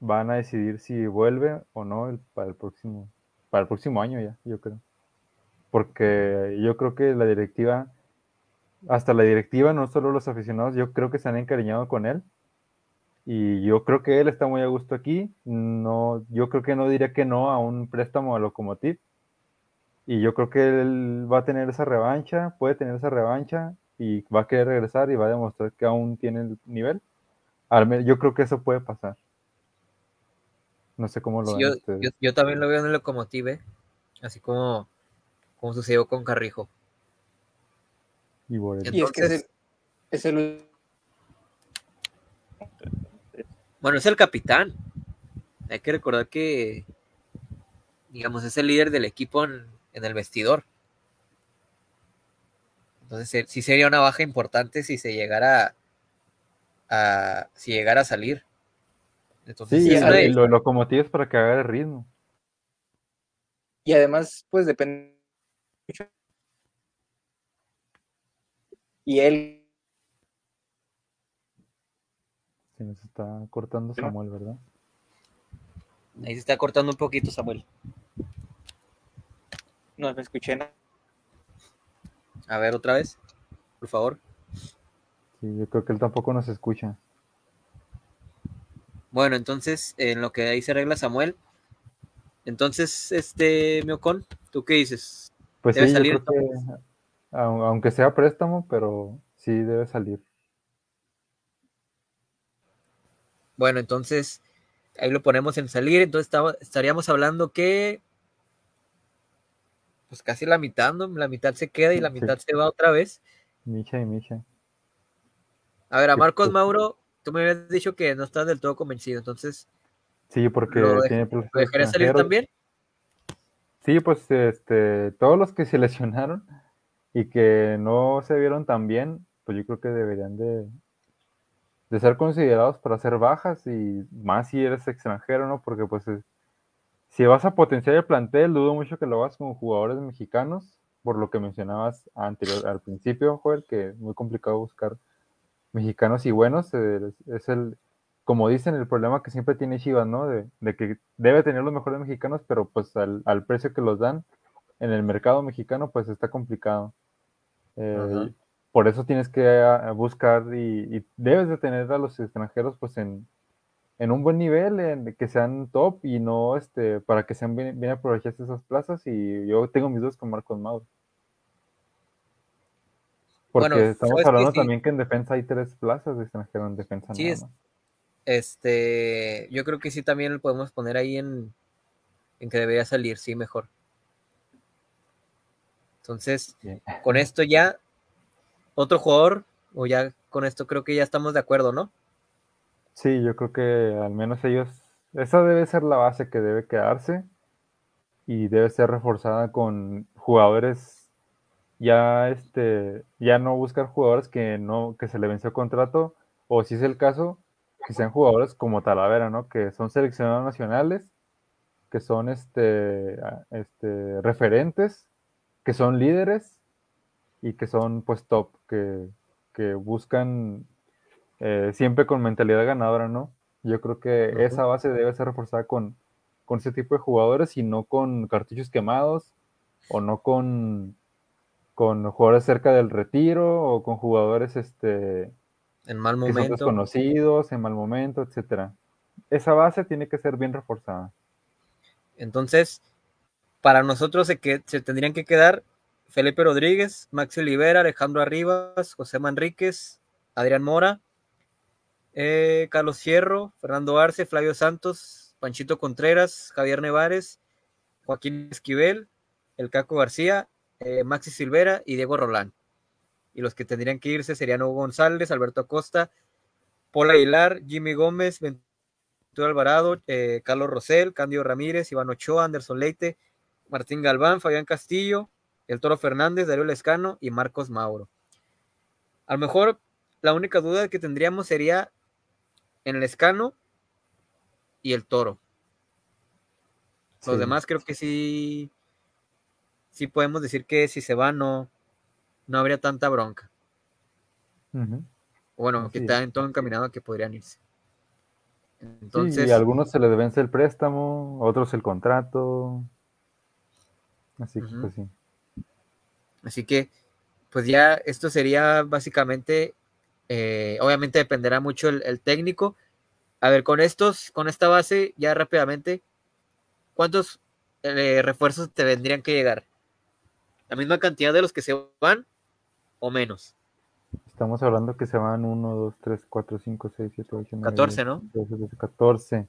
van a decidir si vuelve o no para el próximo para el próximo año ya, yo creo. Porque yo creo que la directiva, hasta la directiva, no solo los aficionados, yo creo que se han encariñado con él. Y yo creo que él está muy a gusto aquí. No, yo creo que no diría que no a un préstamo a Locomotiv. Y yo creo que él va a tener esa revancha, puede tener esa revancha y va a querer regresar y va a demostrar que aún tiene el nivel. Yo creo que eso puede pasar. No sé cómo lo ven yo, yo, también lo veo en el locomotive, así como, como sucedió con Carrijo. Y, es que es el, Bueno, es el capitán. Hay que recordar que, digamos, es el líder del equipo en, el vestidor. Entonces, sí sería una baja importante si se llegara a, si llegara a salir sí, y lo locomotivo es para que haga el ritmo. Y además, pues depende Y él. Se nos está cortando Samuel, ¿verdad? Ahí se está cortando un poquito, Samuel. No me escuché nada. A ver, otra vez, por favor. Sí, yo creo que él tampoco nos escucha. Bueno, entonces, en lo que ahí se arregla Samuel. Entonces, este, Miocon, ¿tú qué dices? Pues sí, salir, aunque sea préstamo, pero sí debe salir. Bueno, entonces, ahí lo ponemos en salir. Entonces, estaríamos hablando que. Pues casi la mitad, ¿no? La mitad se queda y la mitad se va otra vez. Micha y Micha. A ver, a Marcos Mauro tú me habías dicho que no estás del todo convencido, entonces. Sí, porque tiene ¿Lo dejarías salir también? Sí, pues este, todos los que se [laughs] lesionaron y que no se vieron tan bien, pues yo creo que deberían de, de ser considerados para hacer bajas y más si eres extranjero, ¿no? Porque pues si vas a potenciar el plantel, dudo mucho que lo hagas con jugadores mexicanos, por lo que mencionabas anterior, al principio, Joel, que es muy complicado buscar mexicanos y buenos, eh, es el, como dicen, el problema que siempre tiene Chivas, ¿no? De, que debe tener los mejores mexicanos, pero pues al, precio que los dan en el mercado mexicano, pues está complicado. Eh, por eso tienes que buscar y, debes de tener a los extranjeros pues en, un buen nivel, en, que sean top y no este, para que sean bien, bien aprovechadas esas plazas. Y yo tengo mis dudas con Marcos Mauro. Porque estamos hablando también que en defensa hay tres plazas de extranjero en defensa. Sí, este, yo creo que sí también lo podemos poner ahí en, en que debería salir, sí, mejor. Entonces, con esto ya, otro jugador, o ya con esto creo que ya estamos de acuerdo, ¿no? Sí, yo creo que al menos ellos, esa debe ser la base que debe quedarse y debe ser reforzada con jugadores ya este ya no buscar jugadores que no que se le venció contrato o si es el caso que sean jugadores como Talavera, ¿no? Que son seleccionados nacionales, que son este, este referentes, que son líderes y que son pues top, que, buscan eh, siempre con mentalidad ganadora, ¿no? Yo creo que esa base debe ser reforzada con, con ese tipo de jugadores y no con cartuchos quemados o no con con jugadores cerca del retiro o con jugadores este, en mal momento. desconocidos, en mal momento, etcétera. Esa base tiene que ser bien reforzada. Entonces, para nosotros se, que, se tendrían que quedar Felipe Rodríguez, Maxi Olivera, Alejandro Arribas, José Manríquez, Adrián Mora, eh, Carlos Cierro, Fernando Arce, Flavio Santos, Panchito Contreras, Javier Nevares, Joaquín Esquivel, El Caco García eh, Maxi Silvera y Diego Rolán. Y los que tendrían que irse serían Hugo González, Alberto Acosta, Paul Aguilar, Jimmy Gómez, Ventura Alvarado, eh, Carlos Rosell, Candio Ramírez, Iván Ochoa, Anderson Leite, Martín Galván, Fabián Castillo, El Toro Fernández, Darío Lescano y Marcos Mauro. A lo mejor la única duda que tendríamos sería en el Escano y el Toro. Los demás creo que sí sí podemos decir que si se va no, no habría tanta bronca. Bueno, que están todo encaminado a que podrían irse. Entonces, y a algunos se les vence el préstamo, otros el contrato. Así que, pues sí. Así que, pues ya esto sería básicamente, eh, obviamente dependerá mucho el, técnico. A ver, con estos, con esta base, ya rápidamente, ¿cuántos eh, refuerzos te vendrían que llegar? ¿La misma cantidad de los que se van o menos? Estamos hablando que se van 1, 2, 3, 4, 5, 6, 7, 8, 9. 14, ¿no? 12, 12, 14.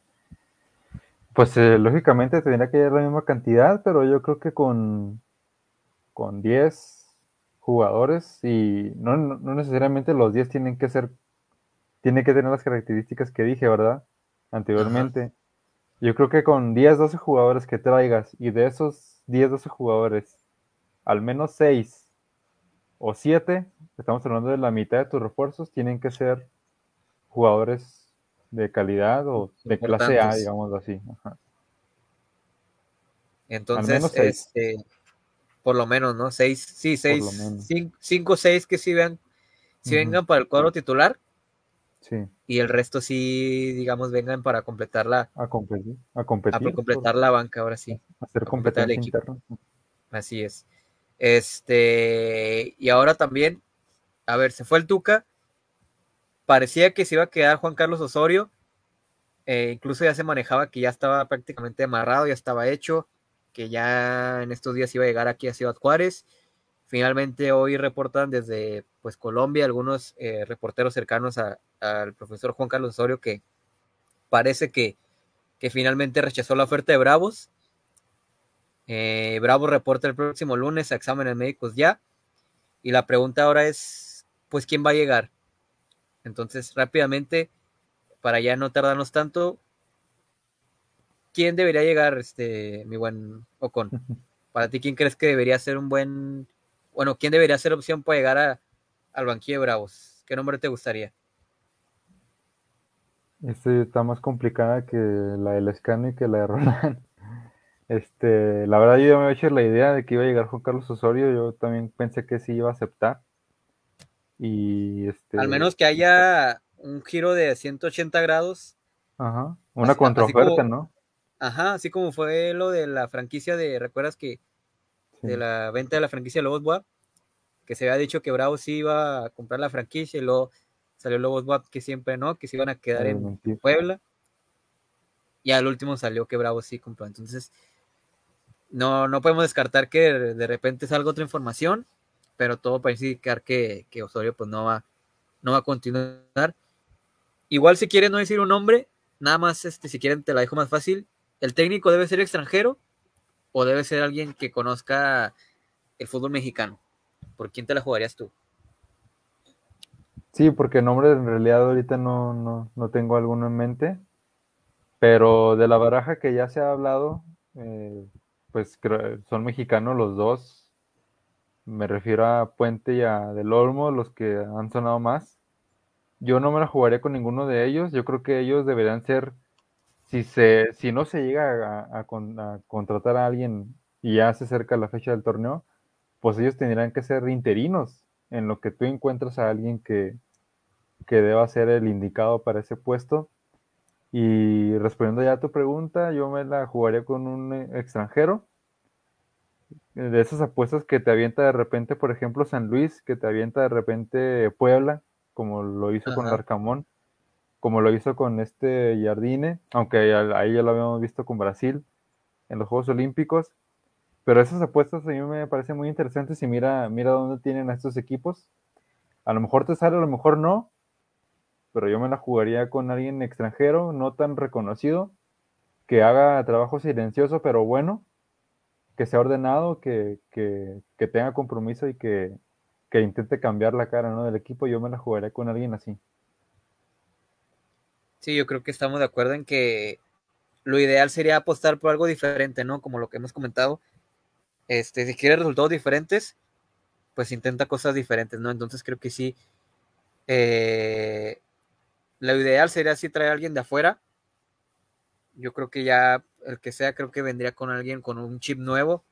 Pues eh, lógicamente tendría que llegar la misma cantidad, pero yo creo que con, con 10 jugadores y no, no, necesariamente los 10 tienen que ser, tienen que tener las características que dije, ¿verdad? Anteriormente. Yo creo que con 10, 12 jugadores que traigas y de esos 10, 12 jugadores, al menos 6 o 7, estamos hablando de la mitad de tus refuerzos, tienen que ser jugadores de calidad o de clase A, digamos así. Entonces, este, por lo menos, ¿no? Seis, sí, seis, cinco, seis que sí vean, si vengan para el cuadro titular. Sí. Y el resto sí, digamos, vengan para completar la. A competir. A, competir, completar la banca, ahora sí. Hacer completar el equipo. Así es. Este, y ahora también, a ver, se fue el Tuca. Parecía que se iba a quedar Juan Carlos Osorio. Eh, incluso ya se manejaba que ya estaba prácticamente amarrado, ya estaba hecho, que ya en estos días iba a llegar aquí a Ciudad Juárez. Finalmente hoy reportan desde pues Colombia algunos eh, reporteros cercanos al profesor Juan Carlos Osorio que parece que, que finalmente rechazó la oferta de Bravos eh, Bravo reporta el próximo lunes a exámenes médicos ya. Y la pregunta ahora es, pues, ¿quién va a llegar? Entonces, rápidamente, para ya no tardarnos tanto, ¿quién debería llegar, este, mi buen Ocon? [laughs] Para ti, ¿quién crees que debería ser un buen, bueno, quién debería ser opción para llegar a, al banquillo de Bravos? ¿Qué nombre te gustaría? Este está más complicada que la del Escano y que la de Roland. [laughs] Este, la verdad yo ya me había hecho la idea de que iba a llegar Juan Carlos Osorio, yo también pensé que sí iba a aceptar. Y este, Al menos que haya un giro de 180 grados. Ajá, una contraoferta, ¿no? Ajá, así como fue lo de la franquicia de, ¿recuerdas que? De la venta de la franquicia de Lobos WAP, que se había dicho que Bravo sí iba a comprar la franquicia y luego salió Lobos WAP que siempre no, que se iban a quedar en Puebla. Y al último salió que Bravo sí compró. Entonces, no, no podemos descartar que de, repente salga otra información, pero todo parece indicar que, que, Osorio pues no va, no va a continuar. Igual si quieren no decir un nombre, nada más este, si quieren te la dejo más fácil. ¿El técnico debe ser extranjero o debe ser alguien que conozca el fútbol mexicano? ¿Por quién te la jugarías tú? Sí, porque nombre en realidad ahorita no, no, no tengo alguno en mente, pero de la baraja que ya se ha hablado, eh, pues son mexicanos los dos. Me refiero a Puente y a Del Olmo, los que han sonado más. Yo no me la jugaría con ninguno de ellos. Yo creo que ellos deberían ser, si, se, si no se llega a, contratar a alguien y ya se acerca la fecha del torneo, pues ellos tendrían que ser interinos en lo que tú encuentras a alguien que, que deba ser el indicado para ese puesto. Y respondiendo ya a tu pregunta, yo me la jugaría con un eh, extranjero. De esas apuestas que te avienta de repente, por ejemplo, San Luis, que te avienta de repente Puebla, como lo hizo con Arcamón, como lo hizo con este Jardine, aunque ahí ya lo habíamos visto con Brasil en los Juegos Olímpicos. Pero esas apuestas a mí me parecen muy interesantes y mira, mira dónde tienen a estos equipos. A lo mejor te sale, a lo mejor no, pero yo me la jugaría con alguien extranjero, no tan reconocido, que haga trabajo silencioso, pero bueno, que sea ordenado, que, tenga compromiso y que, intente cambiar la cara ¿no? del equipo, yo me la jugaría con alguien así. Sí, yo creo que estamos de acuerdo en que lo ideal sería apostar por algo diferente, ¿no? Como lo que hemos comentado. Este, si quiere resultados diferentes, pues intenta cosas diferentes, ¿no? Entonces creo que sí, eh, lo ideal sería si traer a alguien de afuera. Yo creo que ya el que sea, creo que vendría con alguien con un chip nuevo.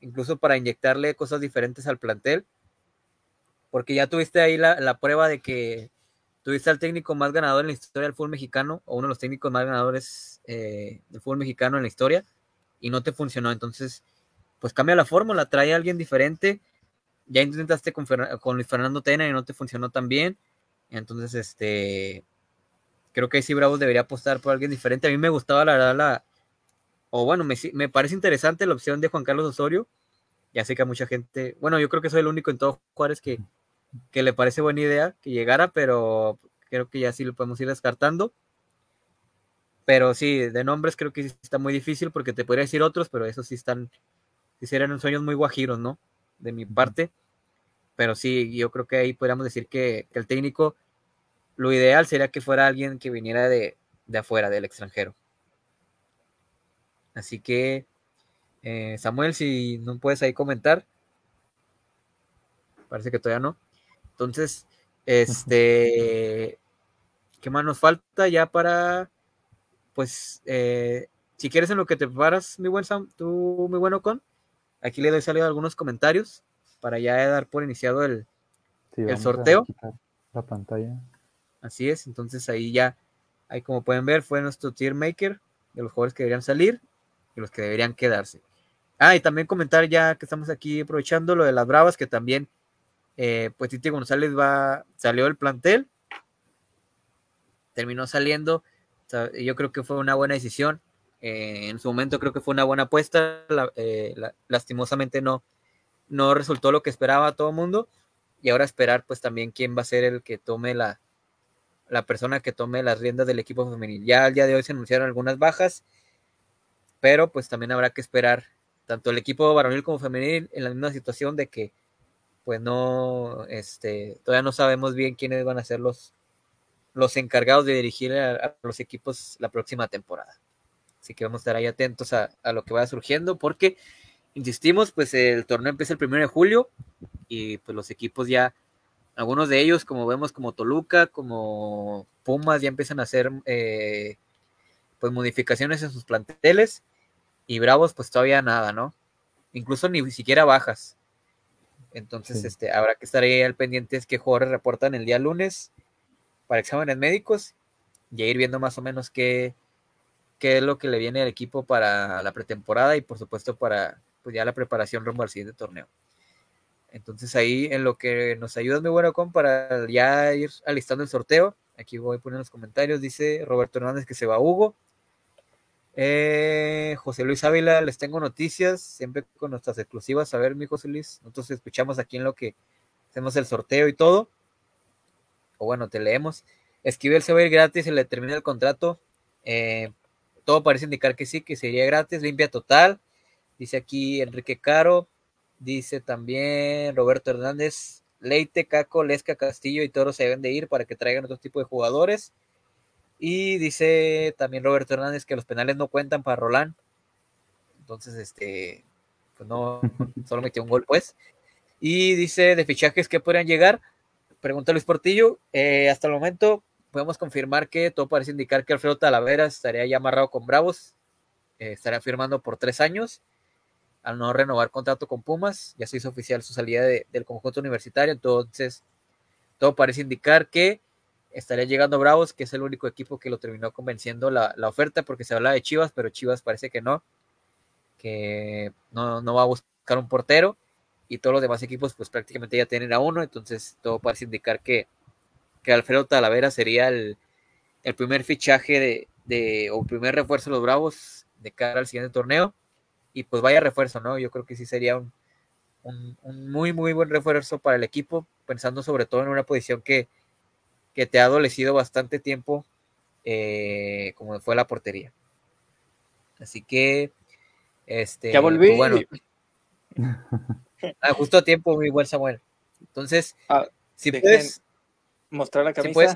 incluso para inyectarle cosas diferentes al plantel, porque ya tuviste ahí la, la prueba de que tuviste al técnico más ganador en la historia del fútbol mexicano, o uno de los técnicos más ganadores eh, del fútbol mexicano en la historia, y no te funcionó. Entonces, pues cambia la fórmula, trae a alguien diferente. Ya intentaste con, Luis Fernando Tena y no te funcionó tan bien. Entonces, este, creo que sí Bravos debería apostar por alguien diferente. A mí me gustaba la verdad la, o bueno, me, me parece interesante la opción de Juan Carlos Osorio. Ya sé que a mucha gente, bueno, yo creo que soy el único en todo Juárez que, que le parece buena idea que llegara, pero creo que ya sí lo podemos ir descartando. Pero sí, de nombres creo que sí está muy difícil porque te podría decir otros, pero esos sí están, sí serían sueños muy guajiros, ¿no? De mi parte. Pero sí, yo creo que ahí podríamos decir que, el técnico, lo ideal sería que fuera alguien que viniera de, de afuera, del extranjero. Así que, eh, Samuel, si no puedes ahí comentar. Parece que todavía no. Entonces, este, ¿qué más nos falta ya para, pues, eh, si quieres en lo que te preparas, mi buen Sam, tú, muy bueno con, aquí le doy salido algunos comentarios para ya dar por iniciado el, el sorteo. La pantalla. Así es, entonces ahí ya, ahí como pueden ver, fue nuestro tier maker de los jugadores que deberían salir y los que deberían quedarse. Ah, y también comentar ya que estamos aquí aprovechando lo de las Bravas, que también eh, pues Titi González va, salió del plantel, terminó saliendo, yo creo que fue una buena decisión, eh, en su momento creo que fue una buena apuesta, eh, lastimosamente no, no resultó lo que esperaba todo el mundo, y ahora esperar pues también quién va a ser el que tome la, la persona que tome las riendas del equipo femenil. Ya al día de hoy se anunciaron algunas bajas, pero pues también habrá que esperar tanto el equipo varonil como femenil en la misma situación de que pues no, este, todavía no sabemos bien quiénes van a ser los, los encargados de dirigir a, los equipos la próxima temporada. Así que vamos a estar ahí atentos a, lo que vaya surgiendo, porque, insistimos, pues el torneo empieza el primero de julio y pues los equipos ya, algunos de ellos, como vemos, como Toluca, como Pumas, ya empiezan a hacer eh, pues modificaciones en sus planteles y Bravos, pues todavía nada, ¿no? Incluso ni siquiera bajas. Entonces, este, habrá que estar ahí al pendiente que jugadores reportan el día lunes para exámenes médicos y ir viendo más o menos qué, qué es lo que le viene al equipo para la pretemporada y por supuesto para pues ya la preparación rumbo al siguiente torneo. Entonces ahí en lo que nos ayuda es muy bueno con para ya ir alistando el sorteo. Aquí voy a poner los comentarios. Dice Roberto Hernández que se va a Hugo. Eh, José Luis Ávila, les tengo noticias, siempre con nuestras exclusivas. A ver, mi José Luis, nosotros escuchamos aquí en lo que hacemos el sorteo y todo. O bueno, te leemos. Esquivel se va a ir gratis, se le termina el contrato. Eh, todo parece indicar que sí, que sería gratis, limpia total. Dice aquí Enrique Caro. Dice también Roberto Hernández. Leite, Caco, Lesca, Castillo y Toro se deben de ir para que traigan otro tipo de jugadores. Y dice también Roberto Hernández que los penales no cuentan para Roland. Entonces, este, pues no, [laughs] solo metió un gol, pues. Y dice de fichajes que podrían llegar. Pregunta Luis Portillo. Eh, hasta el momento podemos confirmar que todo parece indicar que Alfredo Talavera estaría ya amarrado con Bravos. Eh, estaría firmando por tres años. Al no renovar contrato con Pumas, ya se hizo oficial su salida del conjunto universitario. Entonces, todo parece indicar que estaría llegando Bravos, que es el único equipo que lo terminó convenciendo la, oferta, porque se habla de Chivas, pero Chivas parece que no, que no, va a buscar un portero, y todos los demás equipos pues prácticamente ya tienen a uno, entonces todo parece indicar que, que Alfredo Talavera sería el, primer fichaje de, de, o primer refuerzo de los Bravos de cara al siguiente torneo, y pues vaya refuerzo, ¿no? Yo creo que sí sería un, un muy, muy buen refuerzo para el equipo, pensando sobre todo en una posición que que te ha adolecido bastante tiempo, eh, como fue la portería. Así que, este, ya volví. Pues bueno, [laughs] ah, justo a tiempo, mi buen Samuel. Entonces, ah, si puedes mostrar la camisa.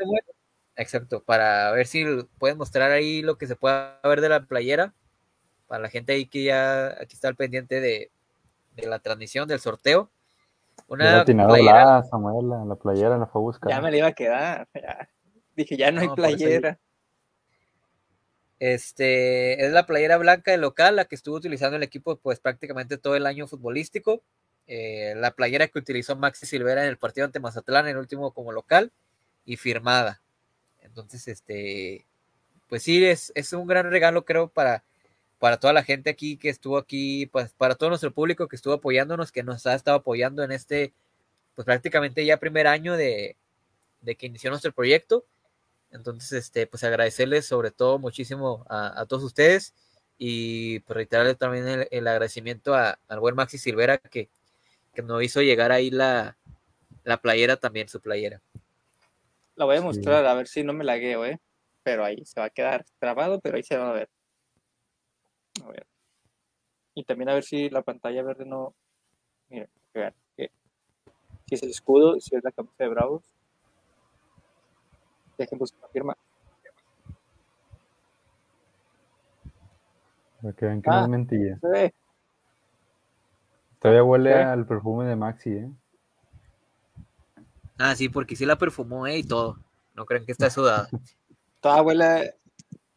exacto, para ver si puedes mostrar ahí lo que se pueda ver de la playera, para la gente ahí que ya aquí está al pendiente de, de la transmisión del sorteo. Una playera. La, Samuel, la, playera la fue a buscar. Ya me la iba a quedar. Dije, ya no, hay playera. Este, es la playera blanca del local, la que estuvo utilizando el equipo pues prácticamente todo el año futbolístico. Eh, la playera que utilizó Maxi Silvera en el partido ante Mazatlán, en el último como local, y firmada. Entonces, este, pues sí, es, es un gran regalo, creo, para, para toda la gente aquí que estuvo aquí, pues para todo nuestro público que estuvo apoyándonos, que nos ha estado apoyando en este, pues prácticamente ya primer año de, de que inició nuestro proyecto. Entonces, este, pues agradecerles sobre todo muchísimo a, todos ustedes y pues reiterarles también el, agradecimiento a, al buen Maxi Silvera que, que nos hizo llegar ahí la, la playera también, su playera. La voy a mostrar a ver si no me lagueo, ¿eh? Pero ahí se va a quedar trabado, pero ahí se va a ver. A ver. Y también a ver si la pantalla verde no. Miren, vean. Si es el escudo, si es la camisa de Bravos. Dejen buscar la firma. Para que vean que no es ah, mentira. Todavía huele al perfume de Maxi, ¿eh? Ah, sí, porque sí la perfumó, ¿eh? Y todo. No creen que está sudada. Toda huele,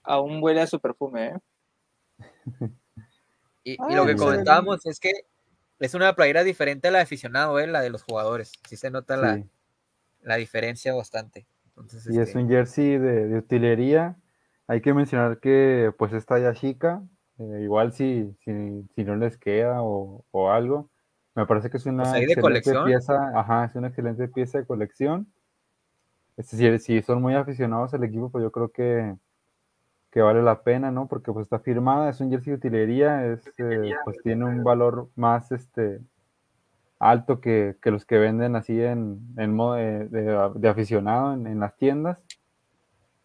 aún huele a su perfume, ¿eh? Y, lo que comentábamos es que es una playera diferente a la de aficionado, ¿eh? la de los jugadores. Sí se nota la, diferencia bastante. y es este un jersey de, utilería. Hay que mencionar que pues está ya chica. Eh, igual si, si, no les queda o, algo. Me parece que es una pues excelente pieza. Ajá, es una excelente pieza de colección. Es decir, si son muy aficionados al equipo, pues yo creo que que vale la pena, ¿no? Porque pues está firmada, es un jersey de utilería, es, eh, pues tiene un valor más este alto que, los que venden así en, en modo de, aficionado en, las tiendas.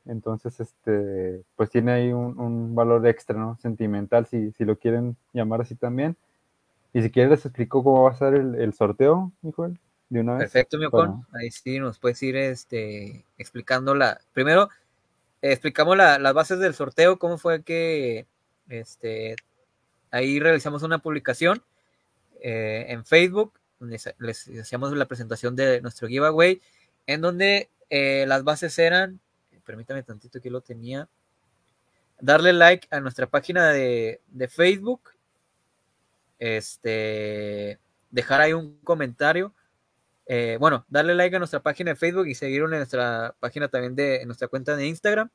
Entonces, este, pues tiene ahí un, valor extra, ¿no? Sentimental, si, si, lo quieren llamar así también. Y si quieres, les explico cómo va a ser el, sorteo, Mijuel, de una vez. Perfecto, mi Ahí sí nos puedes ir este, explicando la. Primero, explicamos las bases del sorteo, cómo fue que este, ahí realizamos una publicación eh, en Facebook, donde les, hacíamos la presentación de nuestro giveaway, en donde eh, las bases eran, permítame tantito que lo tenía, darle like a nuestra página de, de Facebook, este, dejar ahí un comentario eh, bueno, darle like a nuestra página de Facebook y seguirnos en nuestra página también de nuestra cuenta de Instagram,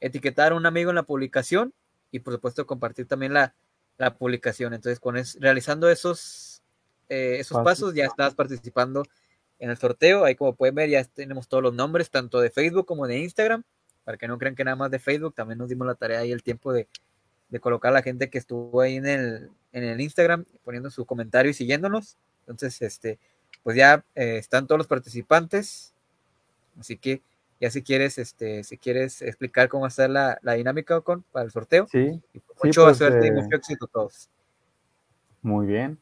etiquetar a un amigo en la publicación y por supuesto compartir también la, publicación. Entonces, con realizando esos, eh, esos pasos ya estás participando en el sorteo. Ahí como pueden ver ya tenemos todos los nombres, tanto de Facebook como de Instagram, para que no crean que nada más de Facebook, también nos dimos la tarea y el tiempo de, colocar a la gente que estuvo ahí en el, en el Instagram poniendo su comentario y siguiéndonos. Entonces, este, pues ya eh, están todos los participantes. Así que ya si quieres, este, si quieres explicar cómo hacer la, la dinámica con, para el sorteo. Sí. mucho pues, suerte y eh, mucho éxito a todos. Muy bien.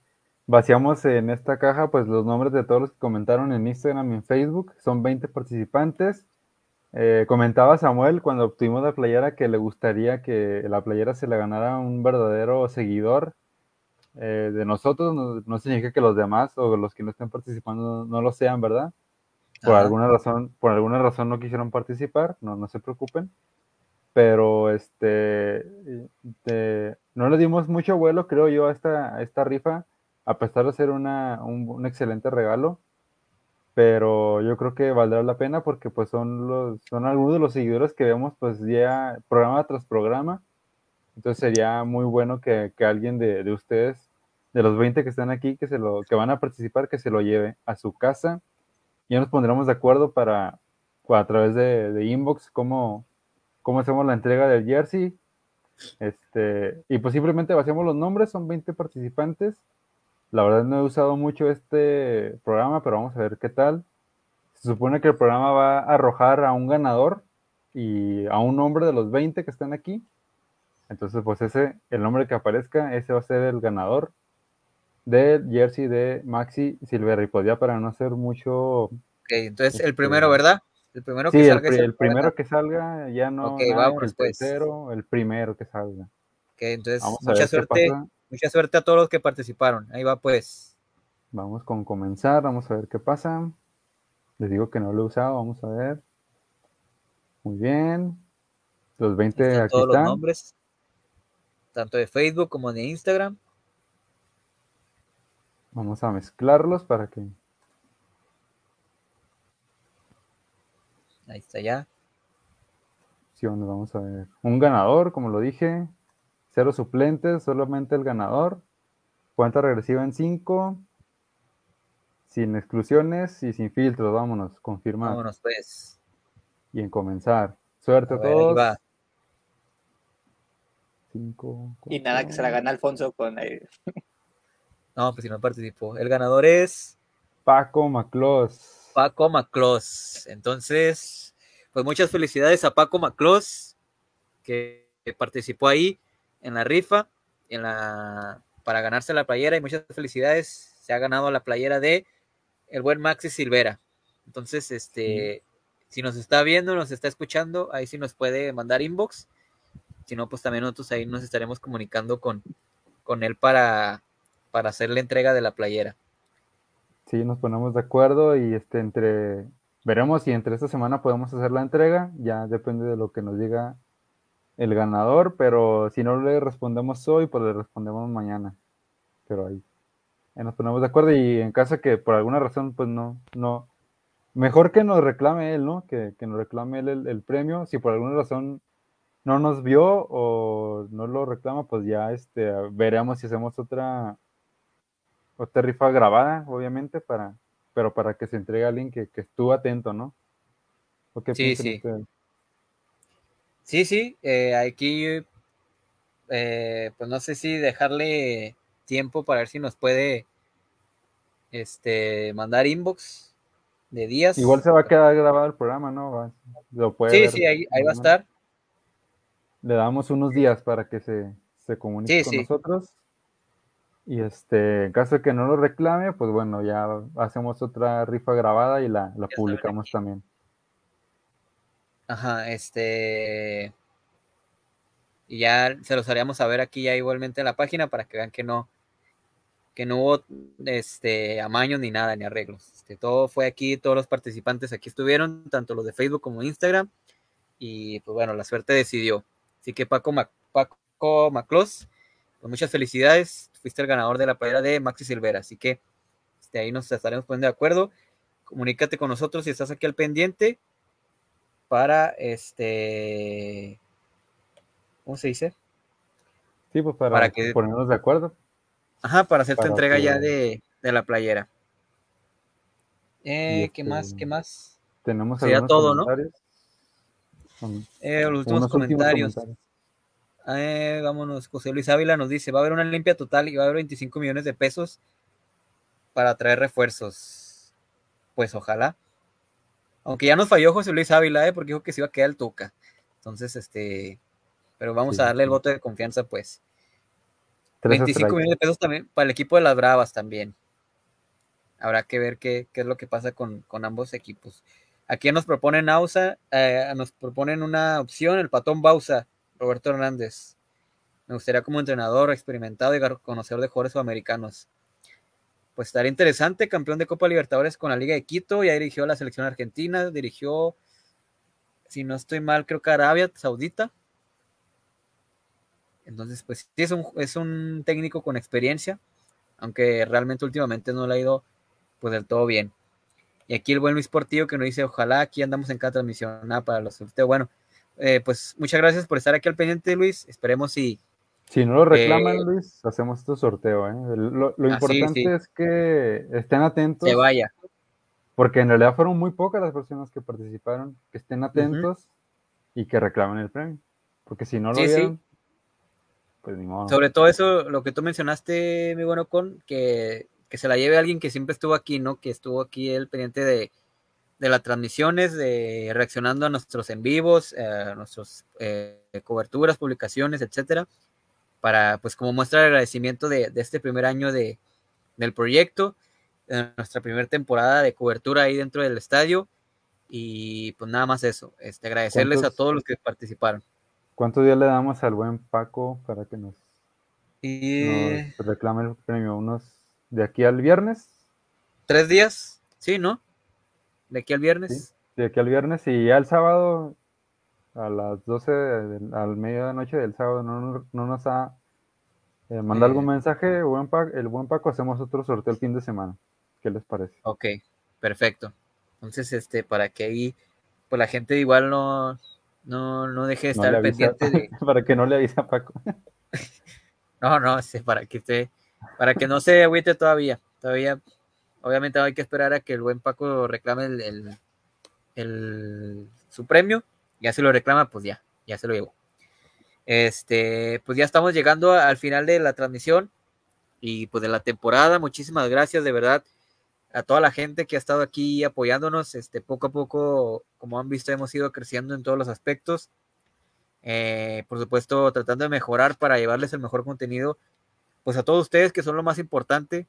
Vaciamos en esta caja pues los nombres de todos los que comentaron en Instagram y en Facebook. Son 20 participantes. Eh, comentaba Samuel cuando obtuvimos la playera que le gustaría que la playera se la ganara un verdadero seguidor eh, de nosotros, no, significa que los demás o los que no estén participando no, lo sean, ¿verdad? Por alguna razón, por alguna razón no quisieron participar, no, no se preocupen. Pero este no le dimos mucho vuelo, creo yo, a esta, esta rifa, a pesar de ser una, un, excelente regalo. Pero yo creo que valdrá la pena porque pues son los, son algunos de los seguidores que vemos pues ya programa tras programa. Entonces sería muy bueno que, que alguien de, de, ustedes de los 20 que están aquí, que, se lo, que van a participar, que se lo lleve a su casa. Ya nos pondremos de acuerdo para, a través de, inbox, cómo, cómo hacemos la entrega del jersey. Este, y pues simplemente vaciamos los nombres, son 20 participantes. La verdad no he usado mucho este programa, pero vamos a ver qué tal. Se supone que el programa va a arrojar a un ganador y a un nombre de los 20 que están aquí. Entonces, pues ese, el nombre que aparezca, ese va a ser el ganador del jersey de Maxi Silvera. pues ya para no hacer mucho. Ok, entonces el primero, este, ¿verdad? El primero que salga. El, el primero que salga, ya no. Ok, vamos el pues. tercero, el primero que salga. Ok, entonces mucha suerte, mucha suerte a todos los que participaron. Ahí va pues. Vamos con comenzar, vamos a ver qué pasa. Les digo que no lo he usado, vamos a ver. Muy bien. Los 20 Están aquí todos los están. nombres, tanto de Facebook como de Instagram. Vamos a mezclarlos para que Ahí está ya. opciones, vamos a ver. Un ganador, como lo dije. Cero suplentes, solamente el ganador. Cuenta regresiva en 5. Sin exclusiones y sin filtros. Vámonos, confirmar. Vámonos pues. Y en comenzar. Suerte A a, ver, ahí todos. Y nada, que se la gana Alfonso con eh, No, pues si no participó. El ganador es Paco Maclos. Paco Maclós. Entonces, pues muchas felicidades a Paco Maclós, que, que participó ahí en la rifa, en la, para ganarse la playera, y muchas felicidades. Se ha ganado la playera de el buen Maxi Silvera. Entonces, este, si nos está viendo, nos está escuchando, ahí sí nos puede mandar inbox. Si no, pues también nosotros ahí nos estaremos comunicando con, con él para, para hacer la entrega de la playera. Sí, nos ponemos de acuerdo y este entre veremos si entre esta semana podemos hacer la entrega, ya depende de lo que nos diga el ganador, pero si no le respondemos hoy, pues le respondemos mañana. Pero ahí, nos ponemos de acuerdo y en caso que por alguna razón pues no no mejor que nos reclame él, ¿no? Que, que nos reclame él el, el premio, si por alguna razón no nos vio o no lo reclama, pues ya este veremos si hacemos otra otra rifa grabada, obviamente, para, pero para que se entregue a alguien que, que estuvo atento, ¿no? ¿O qué Sí, sí. ustedes? Sí, sí, eh, aquí, eh, pues no sé si dejarle tiempo para ver si nos puede este, mandar inbox de días. Igual se va a quedar grabado el programa, ¿no? Va- Lo puede Sí, ver sí, ahí, ahí va a estar. Le damos unos días para que se, se comunique Sí, con sí. nosotros. Y este, en caso de que no lo reclame, pues bueno, ya hacemos otra rifa grabada y la, la publicamos también. Ajá, este. Y ya se los haríamos saber aquí ya igualmente en la página para que vean que no, que no hubo este amaños ni nada, ni arreglos. Este, todo fue aquí, todos los participantes aquí estuvieron, tanto los de Facebook como Instagram. Y pues bueno, la suerte decidió. Así que Paco, Mac- Paco Maclós, pues muchas felicidades. Fuiste el ganador de la playera de Maxi Silvera. Así que este, ahí nos estaremos poniendo de acuerdo. Comunícate con nosotros si estás aquí al pendiente para este. ¿Cómo se dice? Sí, pues para, Para que- ponernos de acuerdo. Ajá, para hacerte Para entrega ya de, de la playera. Eh, ¿Qué este- más? ¿Qué más? Tenemos Sería todo, ¿no? comentarios. Con- Eh, los últimos unos últimos comentarios. Eh, vámonos, José Luis Ávila nos dice, va a haber una limpia total y va a haber 25 millones de pesos para traer refuerzos. Pues ojalá. Aunque ya nos falló José Luis Ávila, eh, porque dijo que se iba a quedar el Tuca. Entonces, este, pero vamos Sí, a darle el voto de confianza, pues. Tres 25 strikes. millones de pesos también para el equipo de las Bravas también. Habrá que ver qué, qué es lo que pasa con, con ambos equipos. Aquí nos proponen Ausa, eh, nos proponen una opción, el patón Bausa, Roberto Hernández. Me gustaría como entrenador experimentado y conocedor de jugadores sudamericanos. Pues estaría interesante, campeón de Copa Libertadores con la Liga de Quito, ya dirigió a la selección argentina, dirigió, si no estoy mal, creo que Arabia Saudita. Entonces, pues sí, es un, es un técnico con experiencia, aunque realmente últimamente no le ha ido pues del todo bien. Y aquí el buen Luis Portillo que nos dice, ojalá aquí andamos en cada transmisión ah, para los sorteos. Bueno, eh, pues muchas gracias por estar aquí al pendiente, Luis. Esperemos si... Si no lo reclaman, Eh, Luis, hacemos este sorteo. ¿eh? Lo, lo Ah, sí, importante sí. es que estén atentos, se vaya. porque en realidad fueron muy pocas las personas que participaron, que estén atentos y que reclamen el premio. Porque si no lo sí. vieron, pues ni modo. Sobre todo eso, lo que tú mencionaste, mi bueno, con que, que se la lleve alguien que siempre estuvo aquí, ¿no? Que estuvo aquí el pendiente de, de las transmisiones, de reaccionando a nuestros en vivos, eh, a nuestras coberturas, publicaciones, etcétera, para, pues, como muestra de agradecimiento de, de este primer año de, del proyecto, de nuestra primera temporada de cobertura ahí dentro del estadio. Y pues nada más eso, este, agradecerles a ¿Cuántos- todos los que participaron. ¿Cuántos días le damos al buen Paco para que nos, Y nos reclame el premio? ¿Unos de aquí al viernes? tres días, sí, ¿no? De aquí al viernes. Sí. De aquí al viernes y ya el sábado a las 12 del- al medianoche del sábado no, no nos ha eh, mandado algún Eh. mensaje, buen Pa- el buen Paco, hacemos otro sorteo el fin de semana. ¿Qué les parece? Ok, perfecto. Entonces, este, para que ahí, pues la gente igual no, no, no deje de estar avisa- pendiente de, [laughs] para que no le avise a Paco. [laughs] no, no, este, para que esté, para que no se agüite todavía, todavía, obviamente hay que esperar a que el buen Paco reclame el, su premio, ya se lo reclama, pues ya, ya se lo llevó. Este, pues ya estamos llegando al final de la transmisión y pues de la temporada. Muchísimas gracias de verdad a toda la gente que ha estado aquí apoyándonos. Este, poco a poco, como han visto, hemos ido creciendo en todos los aspectos. Eh, por supuesto, tratando de mejorar para llevarles el mejor contenido, pues a todos ustedes que son lo más importante,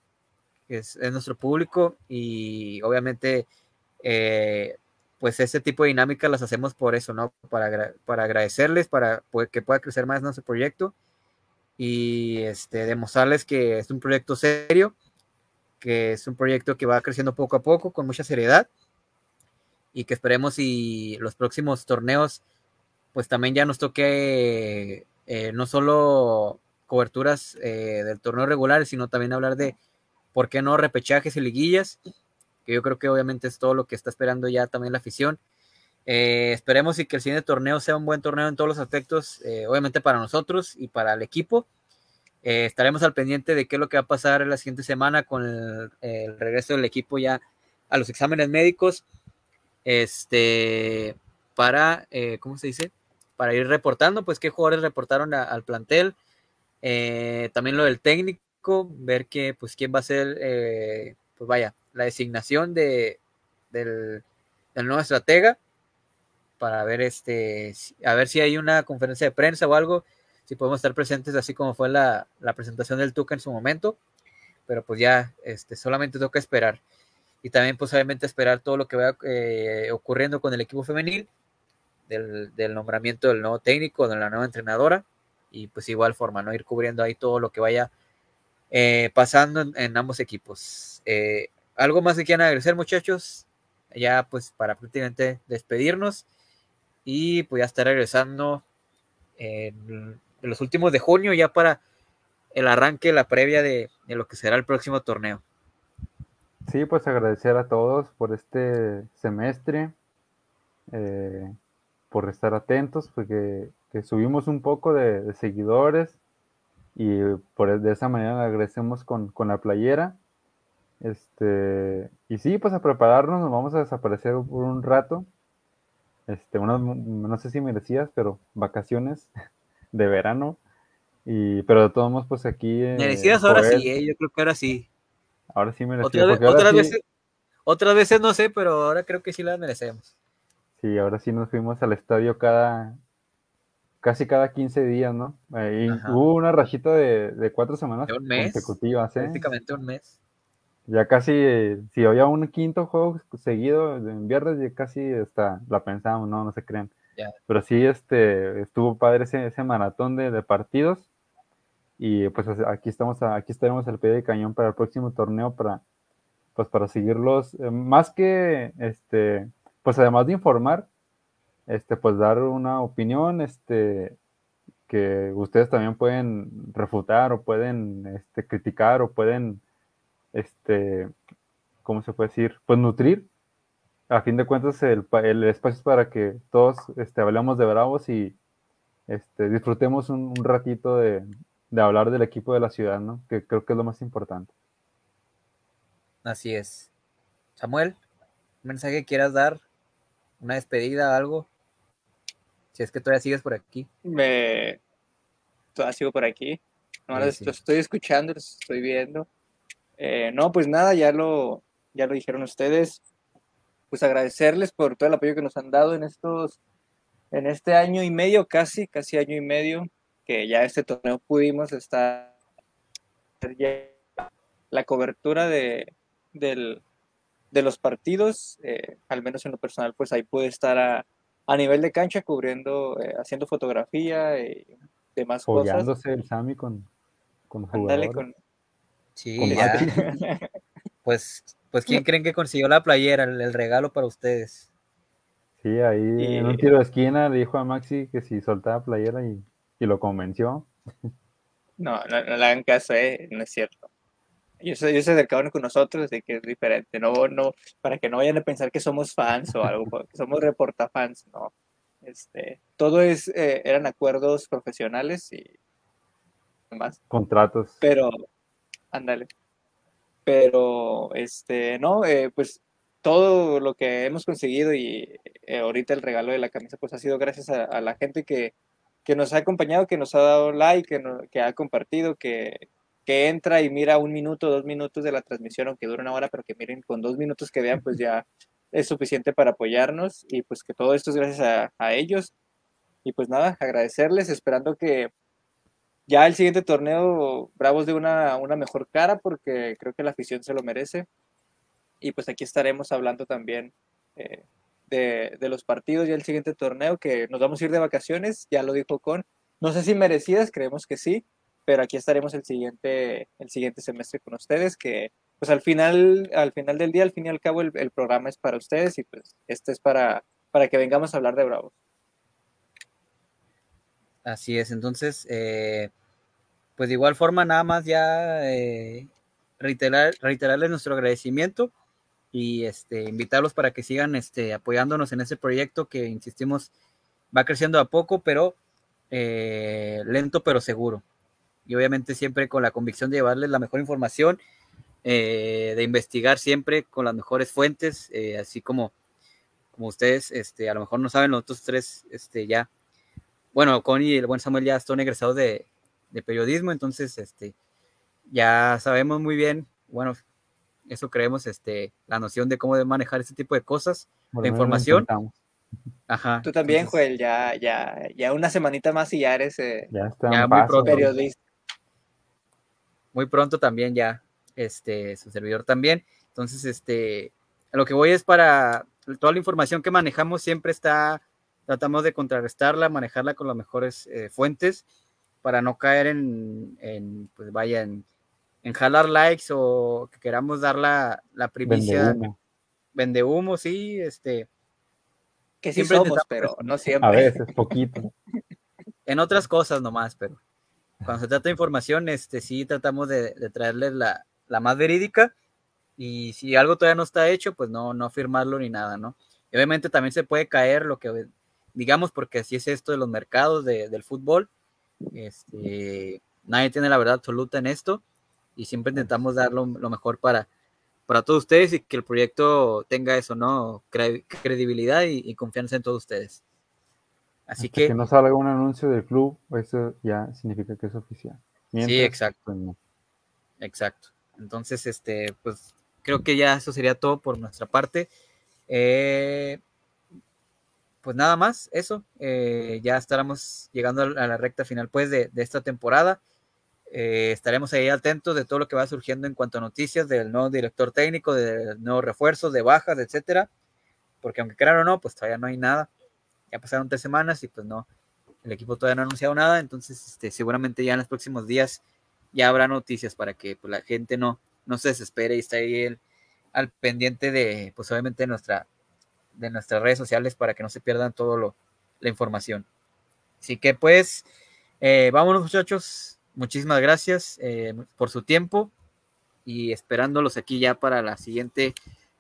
es, es nuestro público y obviamente, eh, pues este tipo de dinámicas las hacemos por eso, ¿no? Para, para agradecerles, para que pueda crecer más nuestro proyecto y este, demostrarles que es un proyecto serio, que es un proyecto que va creciendo poco a poco con mucha seriedad y que esperemos y los próximos torneos pues también ya nos toque eh, no solo coberturas eh, del torneo regular, sino también hablar de por qué no repechajes y liguillas, que yo creo que obviamente es todo lo que está esperando ya también la afición. Eh, esperemos y que el siguiente torneo sea un buen torneo en todos los aspectos, eh, obviamente para nosotros y para el equipo. Estaremos al pendiente de qué es lo que va a pasar la siguiente semana con el, regreso del equipo ya a los exámenes médicos. Este, para, ¿cómo se dice? Para ir reportando, pues, qué jugadores reportaron al plantel. Eh, también lo del técnico, ver que, pues, quién va a ser, eh, pues, vaya, la designación de, del, del nuevo estratega para ver este, a ver si hay una conferencia de prensa o algo, si podemos estar presentes así como fue la, la presentación del Tuca en su momento, pero pues ya este, solamente toca esperar. Y también pues obviamente esperar todo lo que vaya eh, ocurriendo con el equipo femenil, del, del nombramiento del nuevo técnico, de la nueva entrenadora, y pues igual forma, ¿no? Ir cubriendo ahí todo lo que vaya eh, pasando en, ambos equipos. Eh, ¿Algo más que quieran agradecer, muchachos? Ya pues para prácticamente despedirnos y pues ya estar regresando en, los últimos de junio ya para el arranque, la previa de, de lo que será el próximo torneo. Sí, pues agradecer a todos por este semestre, eh, por estar atentos, porque que subimos un poco de, de seguidores y por de esa manera agradecemos con, con la playera. Este, y sí, pues a prepararnos, nos vamos a desaparecer por un rato. Este, unas, no sé si merecías, pero vacaciones [laughs] de verano. Y, pero de todos modos, pues aquí. eh, Merecidas ahora sí, eh, yo creo que ahora sí. Ahora sí merecías. Otra vez- otras, sí- veces, otras veces no sé, pero ahora creo que sí las merecemos. Sí, ahora sí nos fuimos al estadio cada, casi cada 15 días, ¿no? Ajá. hubo una rachita de, de cuatro semanas De un mes, consecutivas, ¿eh? Prácticamente un mes. Ya casi, eh, si había un quinto juego seguido en viernes, ya casi hasta la pensábamos, no, no se crean. Ya. Pero sí, este, estuvo padre ese, ese maratón de, de partidos. Y pues aquí estamos, aquí estaremos al pie de cañón para el próximo torneo para, pues para seguirlos, eh, más que, este, pues además de informar, este, pues dar una opinión, este, que ustedes también pueden refutar o pueden, este, criticar o pueden, este, ¿cómo se puede decir? Pues nutrir. A fin de cuentas, el, el espacio es para que todos, este, hablemos de Bravos y, este, disfrutemos un, un ratito de, de hablar del equipo de la ciudad, ¿no? Que creo que es lo más importante. Así es. Samuel, un mensaje quieras dar, una despedida, algo. Si es que todavía sigues por aquí. Me... Todavía sigo por aquí. No, Sí, sí. los estoy escuchando, los estoy viendo. Eh, no, pues nada, ya lo, ya lo dijeron ustedes. Pues agradecerles por todo el apoyo que nos han dado en estos, en este año y medio, casi, casi año y medio, que ya este torneo pudimos estar la cobertura de, del, de los partidos, eh, al menos en lo personal, pues ahí pude estar a, a nivel de cancha cubriendo, eh, haciendo fotografía y demás cosas. Apoyándose el Sami con, con jugadores. con... Sí, Con ya. [laughs] Pues, pues ¿quién creen que consiguió la playera, el, el regalo para ustedes? Sí, ahí en un tiro de esquina le dijo a Maxi que si soltaba playera y, lo convenció. No, no, le hagan caso, eh, no es cierto. Ellos, se acercaron con nosotros de que es diferente, no, no, para que no vayan a pensar que somos fans o algo, que somos reportafans, no. Este, todo es, eh, eran acuerdos profesionales y demás. Contratos. Pero, ándale. Pero, este, no, eh, pues todo lo que hemos conseguido y eh, ahorita el regalo de la camisa, pues ha sido gracias a, la gente que, que, nos ha acompañado, que nos ha dado like, que, que ha compartido, que, que entra y mira un minuto, dos minutos de la transmisión, aunque dure una hora, pero que miren con dos minutos que vean, pues ya es suficiente para apoyarnos y pues que todo esto es gracias a, ellos. Y pues nada, agradecerles, esperando que ya el siguiente torneo Bravos de una, una mejor cara porque creo que la afición se lo merece. Y pues aquí estaremos hablando también eh, de, de, los partidos y el siguiente torneo que nos vamos a ir de vacaciones, ya lo dijo Con. No sé si merecidas, creemos que sí, pero aquí estaremos el siguiente, el siguiente semestre con ustedes, que pues al final, al final del día, al fin y al cabo, el, programa es para ustedes y pues este es para, para que vengamos a hablar de Bravos. Así es, entonces, eh, pues de igual forma, nada más ya eh, reiterar, reiterarles nuestro agradecimiento y este, invitarlos para que sigan este, apoyándonos en ese proyecto que, insistimos, va creciendo a poco, pero eh, lento pero seguro y obviamente siempre con la convicción de llevarles la mejor información, eh, de investigar siempre con las mejores fuentes, eh, así como, como ustedes, este, a lo mejor no saben, los otros tres, este, ya, bueno, Connie y el buen Samuel ya están egresados de, de periodismo, entonces, este, ya sabemos muy bien, bueno, eso creemos, este, la noción de cómo de manejar este tipo de cosas, de información. Ajá. Tú también, Joel, ya, ya, ya una semanita más y ya eres eh, ya ya periodista muy pronto también ya, este, su servidor también. Entonces, este, lo que voy es para toda la información que manejamos siempre está, tratamos de contrarrestarla, manejarla con las mejores eh, fuentes para no caer en, pues vaya, en, jalar likes o que queramos dar la, la primicia. Vende humo. sí, este. Que siempre somos, pero no siempre. A veces, poquito. [laughs] en otras cosas nomás, pero cuando se trata de información, este, sí tratamos de, traerles la, más verídica y si algo todavía no está hecho, pues no, no firmarlo ni nada, ¿no? obviamente también se puede caer lo que, digamos, porque así es esto de los mercados del fútbol, este, nadie tiene la verdad absoluta en esto y siempre intentamos dar lo, mejor para, para todos ustedes y que el proyecto tenga eso, ¿no? credibilidad y confianza en todos ustedes. Así que, que no salga un anuncio del club, eso ya significa que es oficial. sí, exacto. Pues, exacto. Entonces, este, pues creo que ya eso sería todo por nuestra parte. Eh, pues nada más, eso. Eh, ya estaremos llegando a la recta final pues de, esta temporada. Eh, estaremos ahí atentos de todo lo que va surgiendo en cuanto a noticias del nuevo director técnico, de nuevos refuerzos, de bajas, etcétera. Porque aunque crean o no, pues todavía no hay nada ya pasaron tres semanas y pues no, el equipo todavía no ha anunciado nada, entonces este, seguramente ya en los próximos días ya habrá noticias para que pues, la gente no, no se desespere y esté ahí al pendiente de, pues obviamente de, nuestra, de nuestras redes sociales para que no se pierdan todo lo, la información. Así que pues, eh, vámonos muchachos, muchísimas gracias eh, por su tiempo y esperándolos aquí ya para la siguiente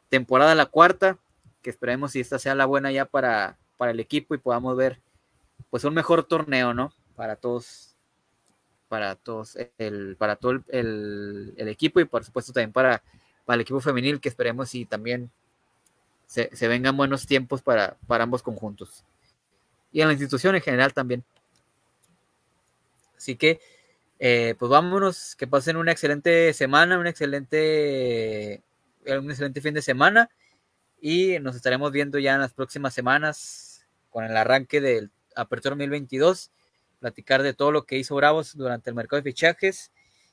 temporada, la cuarta, que esperemos si esta sea la buena ya para para el equipo y podamos ver pues un mejor torneo, ¿no? Para todos, para todos, el, para todo el, equipo y por supuesto también para, para el equipo femenil que esperemos y también se, vengan buenos tiempos para, para ambos conjuntos. Y en la institución en general también. Así que, eh, pues vámonos, que pasen una excelente semana, un excelente, un excelente fin de semana y nos estaremos viendo ya en las próximas semanas con el arranque del Apertura 2022, platicar de todo lo que hizo Bravos durante el mercado de fichajes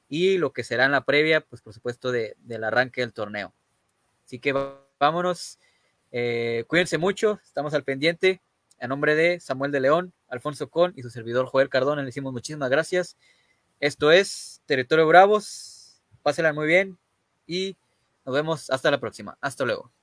y lo que será en la previa, pues por supuesto, de, del arranque del torneo. Así que vámonos, eh, cuídense mucho, estamos al pendiente. A nombre de Samuel de León, Alfonso Con y su servidor Joel Cardona, le decimos muchísimas gracias. Esto es Territorio Bravos, pásenla muy bien y nos vemos hasta la próxima. Hasta luego.